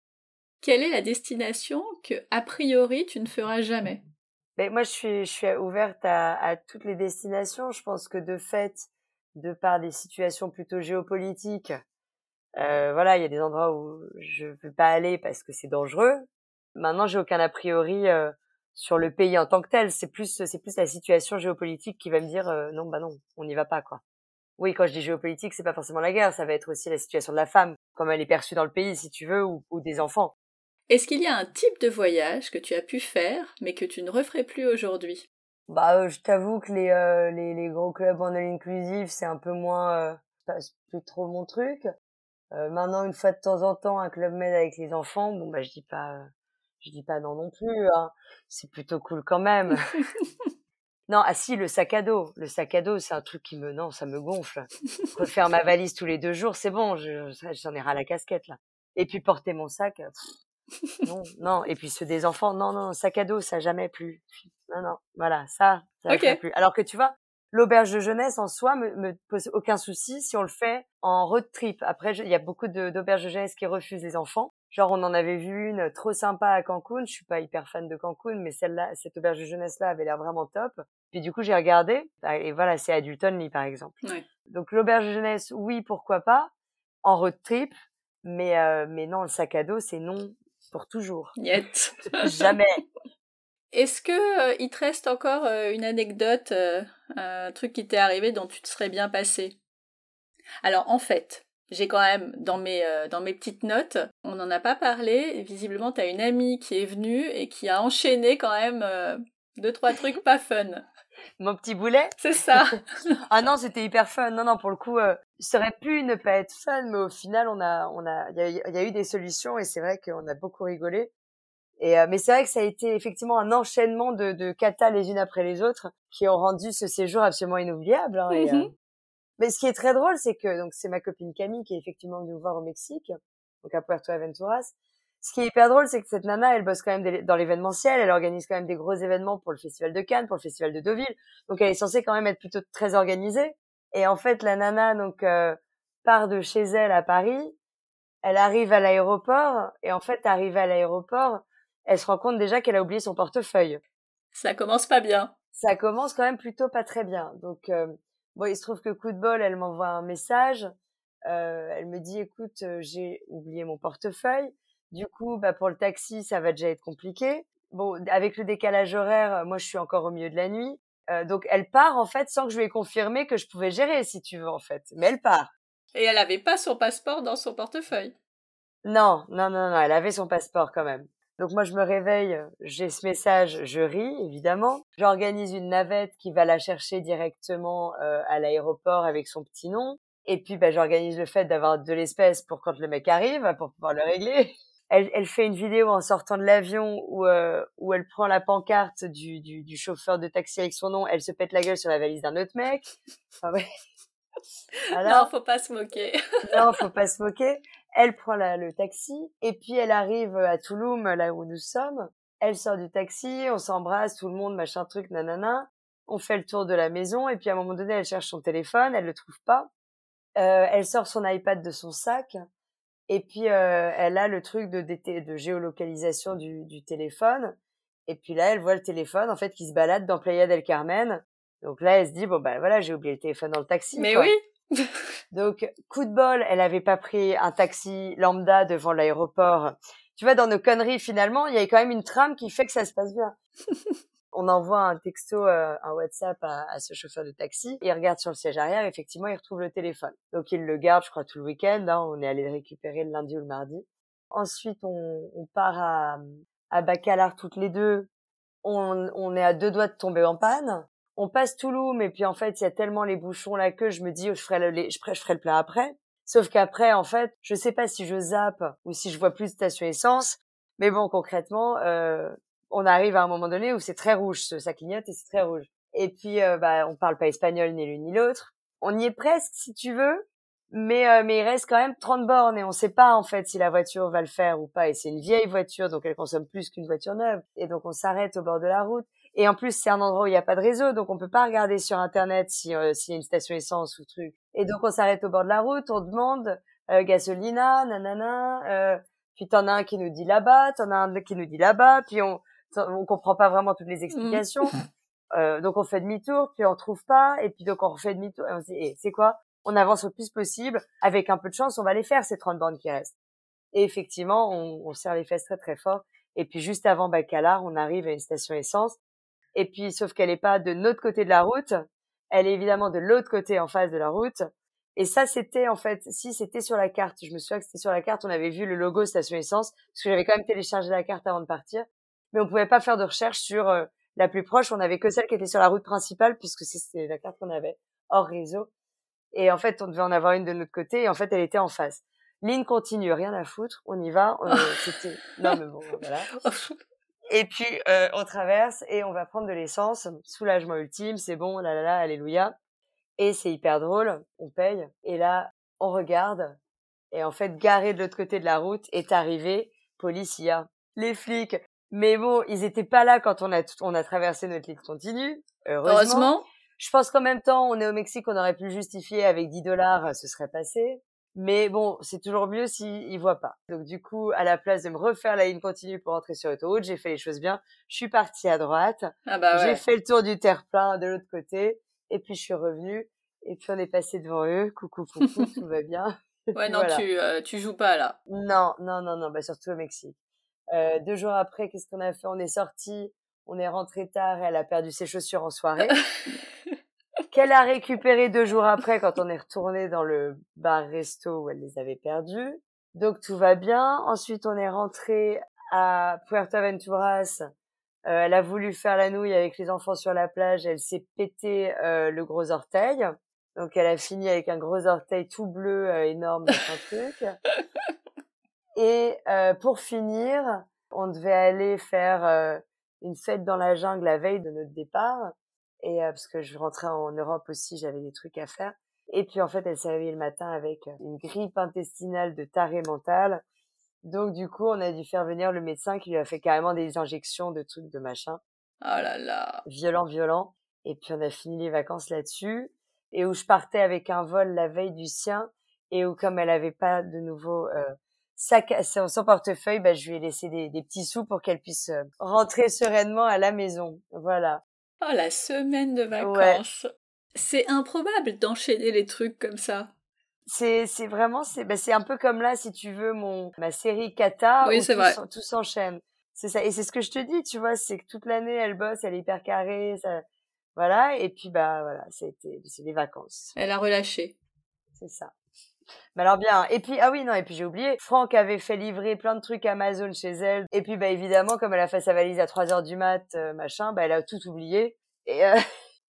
Quelle est la destination que a priori tu ne feras jamais? Ben, moi je suis je suis ouverte à, à toutes les destinations. Je pense que de fait, de par des situations plutôt géopolitiques, euh, voilà, il y a des endroits où je veux pas aller parce que c'est dangereux. Maintenant, j'ai aucun a priori euh, sur le pays en tant que tel. C'est plus, c'est plus la situation géopolitique qui va me dire euh, non, bah non, on n'y va pas quoi. Oui, quand je dis géopolitique, c'est pas forcément la guerre, ça va être aussi la situation de la femme, comme elle est perçue dans le pays, si tu veux, ou, des enfants. Est-ce qu'il y a un type de voyage que tu as pu faire, mais que tu ne referais plus aujourd'hui? Bah, euh, je t'avoue que les, euh, les, les gros clubs en all inclusive, c'est un peu moins, euh, plus trop mon truc. maintenant, une fois de temps en temps, un club med avec les enfants, bon bah je dis pas, je dis pas non non plus, hein. c'est plutôt cool quand même. non, ah si, le sac à dos. Le sac à dos, c'est un truc qui me, non, ça me gonfle. Refaire ma valise tous les deux jours, c'est bon, j'en ai ras la casquette là. Et puis porter mon sac, non, non. Et puis ceux des enfants, non, non, sac à dos, ça jamais plus. Non, non, voilà, ça, ça jamais plus. Alors que tu vois, l'auberge de jeunesse en soi me, me pose aucun souci si on le fait en road trip. Après, il y a beaucoup d'auberges de, jeunesse qui refusent les enfants. Genre, on en avait vu une trop sympa à Cancun. Je suis pas hyper fan de Cancun, mais celle-là, cette auberge de jeunesse-là avait l'air vraiment top. Puis du coup, j'ai regardé. Et voilà, c'est Adult Only, par exemple. Donc, l'auberge de jeunesse, oui, pourquoi pas. En road trip. Mais, euh, mais non, le sac à dos, c'est non pour toujours. Jamais. Est-ce que euh, il te reste encore euh, une anecdote, un truc qui t'est arrivé dont tu te serais bien passé? Alors, en fait, j'ai quand même dans mes, euh, dans mes petites notes, on n'en a pas parlé, visiblement tu as une amie qui est venue et qui a enchaîné quand même euh, deux, trois trucs pas fun. Mon petit boulet? C'est ça Ah non, c'était hyper fun. Non, non, pour le coup, euh, ça aurait pu ne pas être fun, mais au final, on a, on a, il y, a eu des solutions et c'est vrai qu'on a beaucoup rigolé. Et mais c'est vrai que ça a été effectivement un enchaînement de, de katas les unes après les autres qui ont rendu ce séjour absolument inoubliable. Hein, et, mm-hmm. Mais ce qui est très drôle, c'est que donc c'est ma copine Camille qui est effectivement venue nous voir au Mexique, donc à Puerto Aventuras. Ce qui est hyper drôle, c'est que cette nana, elle bosse quand même dans l'événementiel, elle organise quand même des gros événements pour le festival de Cannes, pour le festival de Deauville, donc elle est censée quand même être plutôt très organisée. Et en fait, la nana donc euh, part de chez elle à Paris, elle arrive à l'aéroport et en fait, arrivée à l'aéroport, elle se rend compte déjà qu'elle a oublié son portefeuille. Ça commence pas bien. Ça commence quand même plutôt pas très bien. Donc euh, Bon, il se trouve que coup de bol, elle m'envoie un message. Euh, elle me dit, écoute, euh, j'ai oublié mon portefeuille. Du coup, bah, pour le taxi, ça va déjà être compliqué. Bon, avec le décalage horaire, euh, moi, je suis encore au milieu de la nuit. Euh, donc, elle part, en fait, sans que je lui ai confirmé que je pouvais gérer, si tu veux, en fait. Mais elle part. Et elle n'avait pas son passeport dans son portefeuille? Non, non, non, non, elle avait son passeport quand même. Donc moi je me réveille, j'ai ce message, je ris évidemment. J'organise une navette qui va la chercher directement euh, à l'aéroport avec son petit nom. Et puis bah, j'organise le fait d'avoir de l'espèce pour quand le mec arrive, pour pouvoir le régler. Elle, elle fait une vidéo en sortant de l'avion où, euh, où elle prend la pancarte du, du, du, chauffeur de taxi avec son nom, elle se pète la gueule sur la valise d'un autre mec. Enfin, ouais. Non, faut pas se moquer. non, faut pas se moquer Elle prend le taxi et puis elle arrive à Touloum, là où nous sommes. Elle sort du taxi, on s'embrasse, tout le monde, machin truc, nanana. On fait le tour de la maison et puis à un moment donné, elle cherche son téléphone, elle le trouve pas. Euh, elle sort son iPad de son sac et puis euh, elle a le truc de, de, géolocalisation du, du, téléphone. Et puis là, elle voit le téléphone en fait qui se balade dans Playa del Carmen. Donc là, elle se dit bon ben voilà, j'ai oublié le téléphone dans le taxi. Mais oui. Donc, coup de bol, elle avait pas pris un taxi lambda devant l'aéroport. Tu vois, dans nos conneries, finalement, il y a quand même une trame qui fait que ça se passe bien. on envoie un texto, euh, un WhatsApp à, ce chauffeur de taxi. Il regarde sur le siège arrière, effectivement, il retrouve le téléphone. Donc, il le garde, je crois, tout le week-end. Hein. on est allé le récupérer le lundi ou le mardi. Ensuite, on, part à, Bacalar toutes les deux. On est à deux doigts de tomber en panne on passe Toulouse, mais puis en fait, il y a tellement les bouchons là que je me dis, je ferai le, je ferai, le plein après. Sauf qu'après, en fait, je sais pas si je zappe ou si je vois plus de station essence. Mais bon, concrètement, euh, on arrive à un moment donné où c'est très rouge, ça clignote et c'est très rouge. Et puis, euh, bah, on parle pas espagnol ni l'une ni l'autre. On y est presque, si tu veux, mais euh, mais il reste quand même 30 bornes et on sait pas en fait si la voiture va le faire ou pas. Et c'est une vieille voiture, donc elle consomme plus qu'une voiture neuve. Et donc on s'arrête au bord de la route. Et en plus, c'est un endroit où il n'y a pas de réseau, donc on peut pas regarder sur internet si euh, s'il y a une station essence ou truc. Et donc on s'arrête au bord de la route, on demande euh, gasolina, nanana. Euh, puis t'en as un qui nous dit là-bas, t'en as un qui nous dit là-bas, puis on on comprend pas vraiment toutes les explications. Mmh. Euh, donc on fait demi-tour, puis on trouve pas, et puis donc on refait demi-tour. Et on se dit, c'est quoi? On avance le plus possible. Avec un peu de chance, on va les faire ces 30 bandes qui restent. Et effectivement, on, on serre les fesses très très fort. Et puis juste avant Bacalar, on arrive à une station essence et puis, sauf qu'elle n'est pas de notre côté de la route. Elle est évidemment de l'autre côté en face de la route. Et ça, c'était en fait, si c'était sur la carte, je me souviens que c'était sur la carte, on avait vu le logo station essence, parce que j'avais quand même téléchargé la carte avant de partir, mais on pouvait pas faire de recherche sur euh, la plus proche, on avait que celle qui était sur la route principale, puisque c'était la carte qu'on avait hors réseau. Et en fait, on devait en avoir une de notre côté, et en fait, elle était en face. Ligne continue, rien à foutre, on y va. On, non mais bon, voilà. Et puis euh, on traverse et on va prendre de l'essence, soulagement ultime, c'est bon, là là là, alléluia. Et c'est hyper drôle, on paye et là on regarde et en fait garé de l'autre côté de la route est arrivé policia, les flics. Mais bon, ils étaient pas là quand on a on a traversé notre ligne continue. Heureusement. heureusement. Je pense qu'en même temps, on est au Mexique, on aurait pu le justifier avec 10 dollars, ce serait passé. Mais bon, c'est toujours mieux s'ils ne voient pas. Donc du coup, à la place de me refaire la ligne continue pour entrer sur l'autoroute, j'ai fait les choses bien. Je suis partie à droite. Ah bah J'ai fait le tour du terre-plein de l'autre côté. Et puis je suis revenue. Et puis on est passé devant eux. Coucou, coucou, tout va bien. Ouais, non, tu, euh, tu joues pas là. Non, non, non, non, bah surtout au Mexique. Euh, deux jours après, qu'est-ce qu'on a fait? On est sorti, on est rentré tard et elle a perdu ses chaussures en soirée. qu'elle a récupéré deux jours après quand on est retourné dans le bar-resto où elle les avait perdus. Donc tout va bien. Ensuite, on est rentré à Puerto Aventuras. Euh, elle a voulu faire la nouille avec les enfants sur la plage. Elle s'est pété euh, le gros orteil. Donc elle a fini avec un gros orteil tout bleu, euh, énorme, un truc. Et pour finir, on devait aller faire une fête dans la jungle la veille de notre départ et euh, parce que je rentrais en Europe aussi, j'avais des trucs à faire. Et puis en fait, elle s'est réveillée le matin avec euh, une grippe intestinale de taré mental. Donc du coup, on a dû faire venir le médecin qui lui a fait carrément des injections de trucs de machin. Oh là là. Violent, violent. Et puis on a fini les vacances là-dessus. Et où je partais avec un vol la veille du sien. Et où comme elle avait pas de nouveau euh, sac, son portefeuille, bah, je lui ai laissé des, des petits sous pour qu'elle puisse euh, rentrer sereinement à la maison. Voilà. Oh, la semaine de vacances. C'est improbable d'enchaîner les trucs comme ça. C'est c'est vraiment c'est bah, un peu comme là si tu veux mon ma série Kata oui, c'est vrai. tout s'enchaîne. C'est ça et c'est ce que je te dis, tu vois, c'est que toute l'année elle bosse, elle est hyper carrée, ça voilà et puis bah voilà, c'était c'est des vacances. Elle a relâché. C'est ça. Mais alors bien. Et puis ah oui non et puis j'ai oublié. Franck avait fait livrer plein de trucs Amazon chez elle. Et puis bah évidemment comme elle a fait sa valise à 3 heures du mat euh, machin, bah elle a tout oublié. Et euh...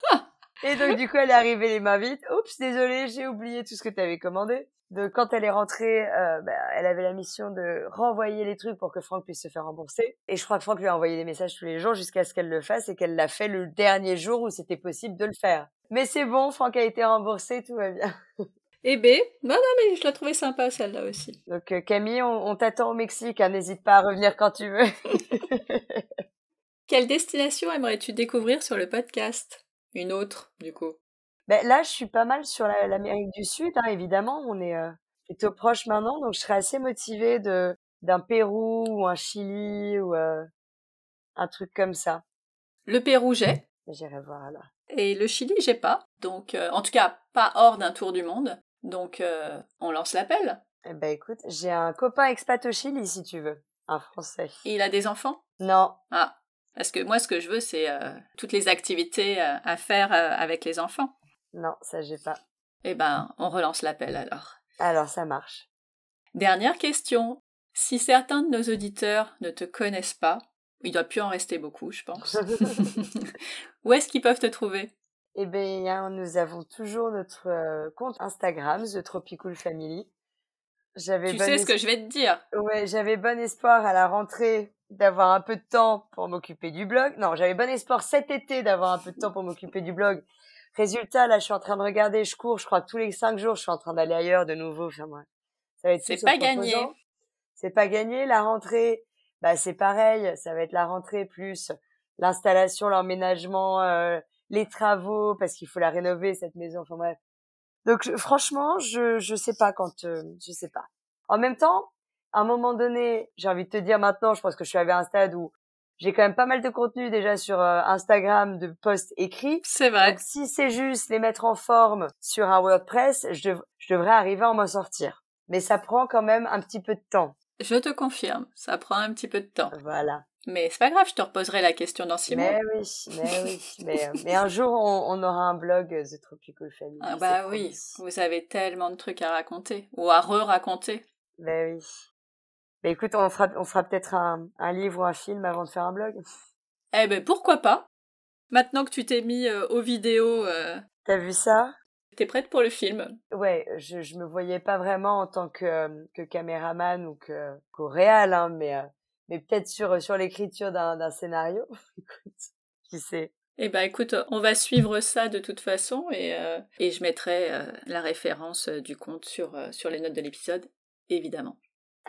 et donc du coup elle est arrivée les mains vides. Oups désolé j'ai oublié tout ce que tu avais commandé. Donc quand elle est rentrée, euh, bah, elle avait la mission de renvoyer les trucs pour que Franck puisse se faire rembourser. Et je crois que Franck lui a envoyé des messages tous les jours jusqu'à ce qu'elle le fasse et qu'elle l'a fait le dernier jour où c'était possible de le faire. Mais c'est bon, Franck a été remboursé, tout va bien. Et B, non, non, mais je la trouvais sympa celle-là aussi. Donc euh, Camille, on, t'attend au Mexique, hein, n'hésite pas à revenir quand tu veux. Quelle destination aimerais-tu découvrir sur le podcast? Une autre, du coup. Ben, là, je suis pas mal sur l'Amérique du Sud, hein, évidemment. On est euh, plutôt proche maintenant, donc je serais assez motivée de d'un Pérou ou un Chili ou euh, un truc comme ça. Le Pérou, j'ai. J'irai voir là. Et le Chili, j'ai pas. Donc, euh, en tout cas, pas hors d'un tour du monde. Donc, euh, on lance l'appel. Eh ben, écoute, j'ai un copain expat au Chili, si tu veux. Un Français. Et il a des enfants? Non. Ah. Parce que moi, ce que je veux, c'est toutes les activités à faire avec les enfants. Non, ça, j'ai pas. Eh ben, on relance l'appel alors. Alors, ça marche. Dernière question. Si certains de nos auditeurs ne te connaissent pas, il doit plus en rester beaucoup, je pense. Où est-ce qu'ils peuvent te trouver? Eh bien, nous avons toujours notre euh, compte Instagram, The Tropical Family. J'avais tu sais ce que je vais te dire? Ouais, j'avais bon espoir à la rentrée d'avoir un peu de temps pour m'occuper du blog. Non, j'avais bon espoir cet été d'avoir un peu de temps pour m'occuper du blog. Résultat, là, je suis en train de regarder, je cours, je crois que tous les cinq jours, je suis en train d'aller ailleurs de nouveau. Enfin, moi, ça va être C'est pas gagné c'est pas gagné. La rentrée, bah c'est pareil, ça va être la rentrée plus l'installation, l'emménagement, euh, les travaux parce qu'il faut la rénover cette maison. Enfin bref. Donc franchement, je je sais pas quand euh, je sais pas. En même temps, à un moment donné, j'ai envie de te dire maintenant, je pense que je suis arrivée à un stade où j'ai quand même pas mal de contenu déjà sur euh, Instagram de posts écrits. C'est vrai. Donc si c'est juste les mettre en forme sur un WordPress, je, je devrais arriver à m'en sortir. Mais ça prend quand même un petit peu de temps. Je te confirme, ça prend un petit peu de temps. Voilà. Mais c'est pas grave, je te reposerai la question dans six mais mois. Oui, mais oui, mais, mais un jour on, aura un blog euh, The Tropical Family. Ah bah oui, vous avez tellement de trucs à raconter ou à re-raconter. Ben oui. Mais écoute, on fera, on fera peut-être un, un livre ou un film avant de faire un blog. Eh ben pourquoi pas? Maintenant que tu t'es mis euh, aux vidéos. Euh... T'as vu ça? T'es prête pour le film Ouais, je, je me voyais pas vraiment en tant que, que caméraman ou que réal, hein, mais, mais peut-être sur, sur l'écriture d'un scénario. écoute, qui sait eh ben écoute, on va suivre ça de toute façon et, euh, et je mettrai la référence du compte sur, sur les notes de l'épisode, évidemment.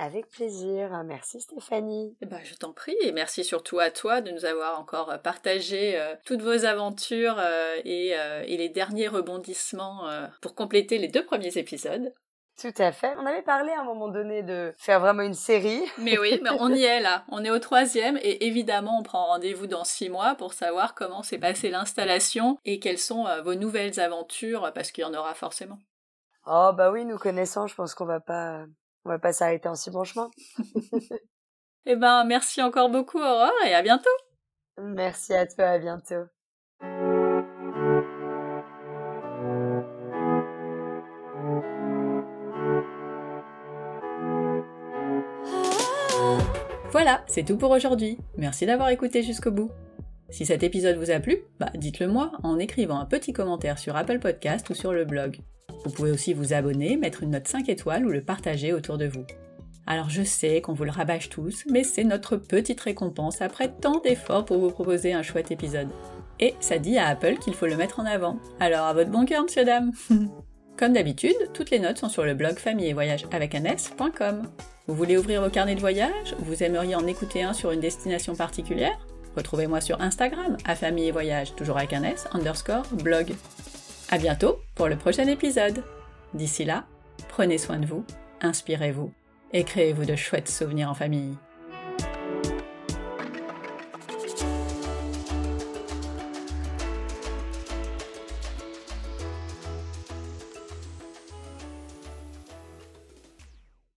Avec plaisir. Merci Stéphanie. Eh ben, je t'en prie et merci surtout à toi de nous avoir encore euh, partagé euh, toutes vos aventures euh, et, et, les derniers rebondissements pour compléter les deux premiers épisodes. Tout à fait. On avait parlé à un moment donné de faire vraiment une série. Mais oui, mais on y est là. On est au troisième et évidemment on prend rendez-vous dans six mois pour savoir comment s'est passée l'installation et quelles sont vos nouvelles aventures parce qu'il y en aura forcément. Oh bah oui, nous connaissant, je pense qu'on va pas on va pas s'arrêter en si bon chemin. eh ben, merci encore beaucoup, Aurore, et à bientôt. Merci à toi, à bientôt. Voilà, c'est tout pour aujourd'hui. Merci d'avoir écouté jusqu'au bout. Si cet épisode vous a plu, bah dites-le moi en écrivant un petit commentaire sur Apple Podcast ou sur le blog. Vous pouvez aussi vous abonner, mettre une note 5 étoiles ou le partager autour de vous. Alors je sais qu'on vous le rabâche tous, mais c'est notre petite récompense après tant d'efforts pour vous proposer un chouette épisode. Et ça dit à Apple qu'il faut le mettre en avant. Alors à votre bon cœur, monsieur dame Comme d'habitude, toutes les notes sont sur le blog famille et voyage avec un s.com. Vous voulez ouvrir vos carnets de voyage? Vous aimeriez en écouter un sur une destination particulière? Retrouvez-moi sur Instagram, à famille et voyage, toujours avec un s, underscore, blog. À bientôt pour le prochain épisode. D'ici là, prenez soin de vous, inspirez-vous et créez-vous de chouettes souvenirs en famille.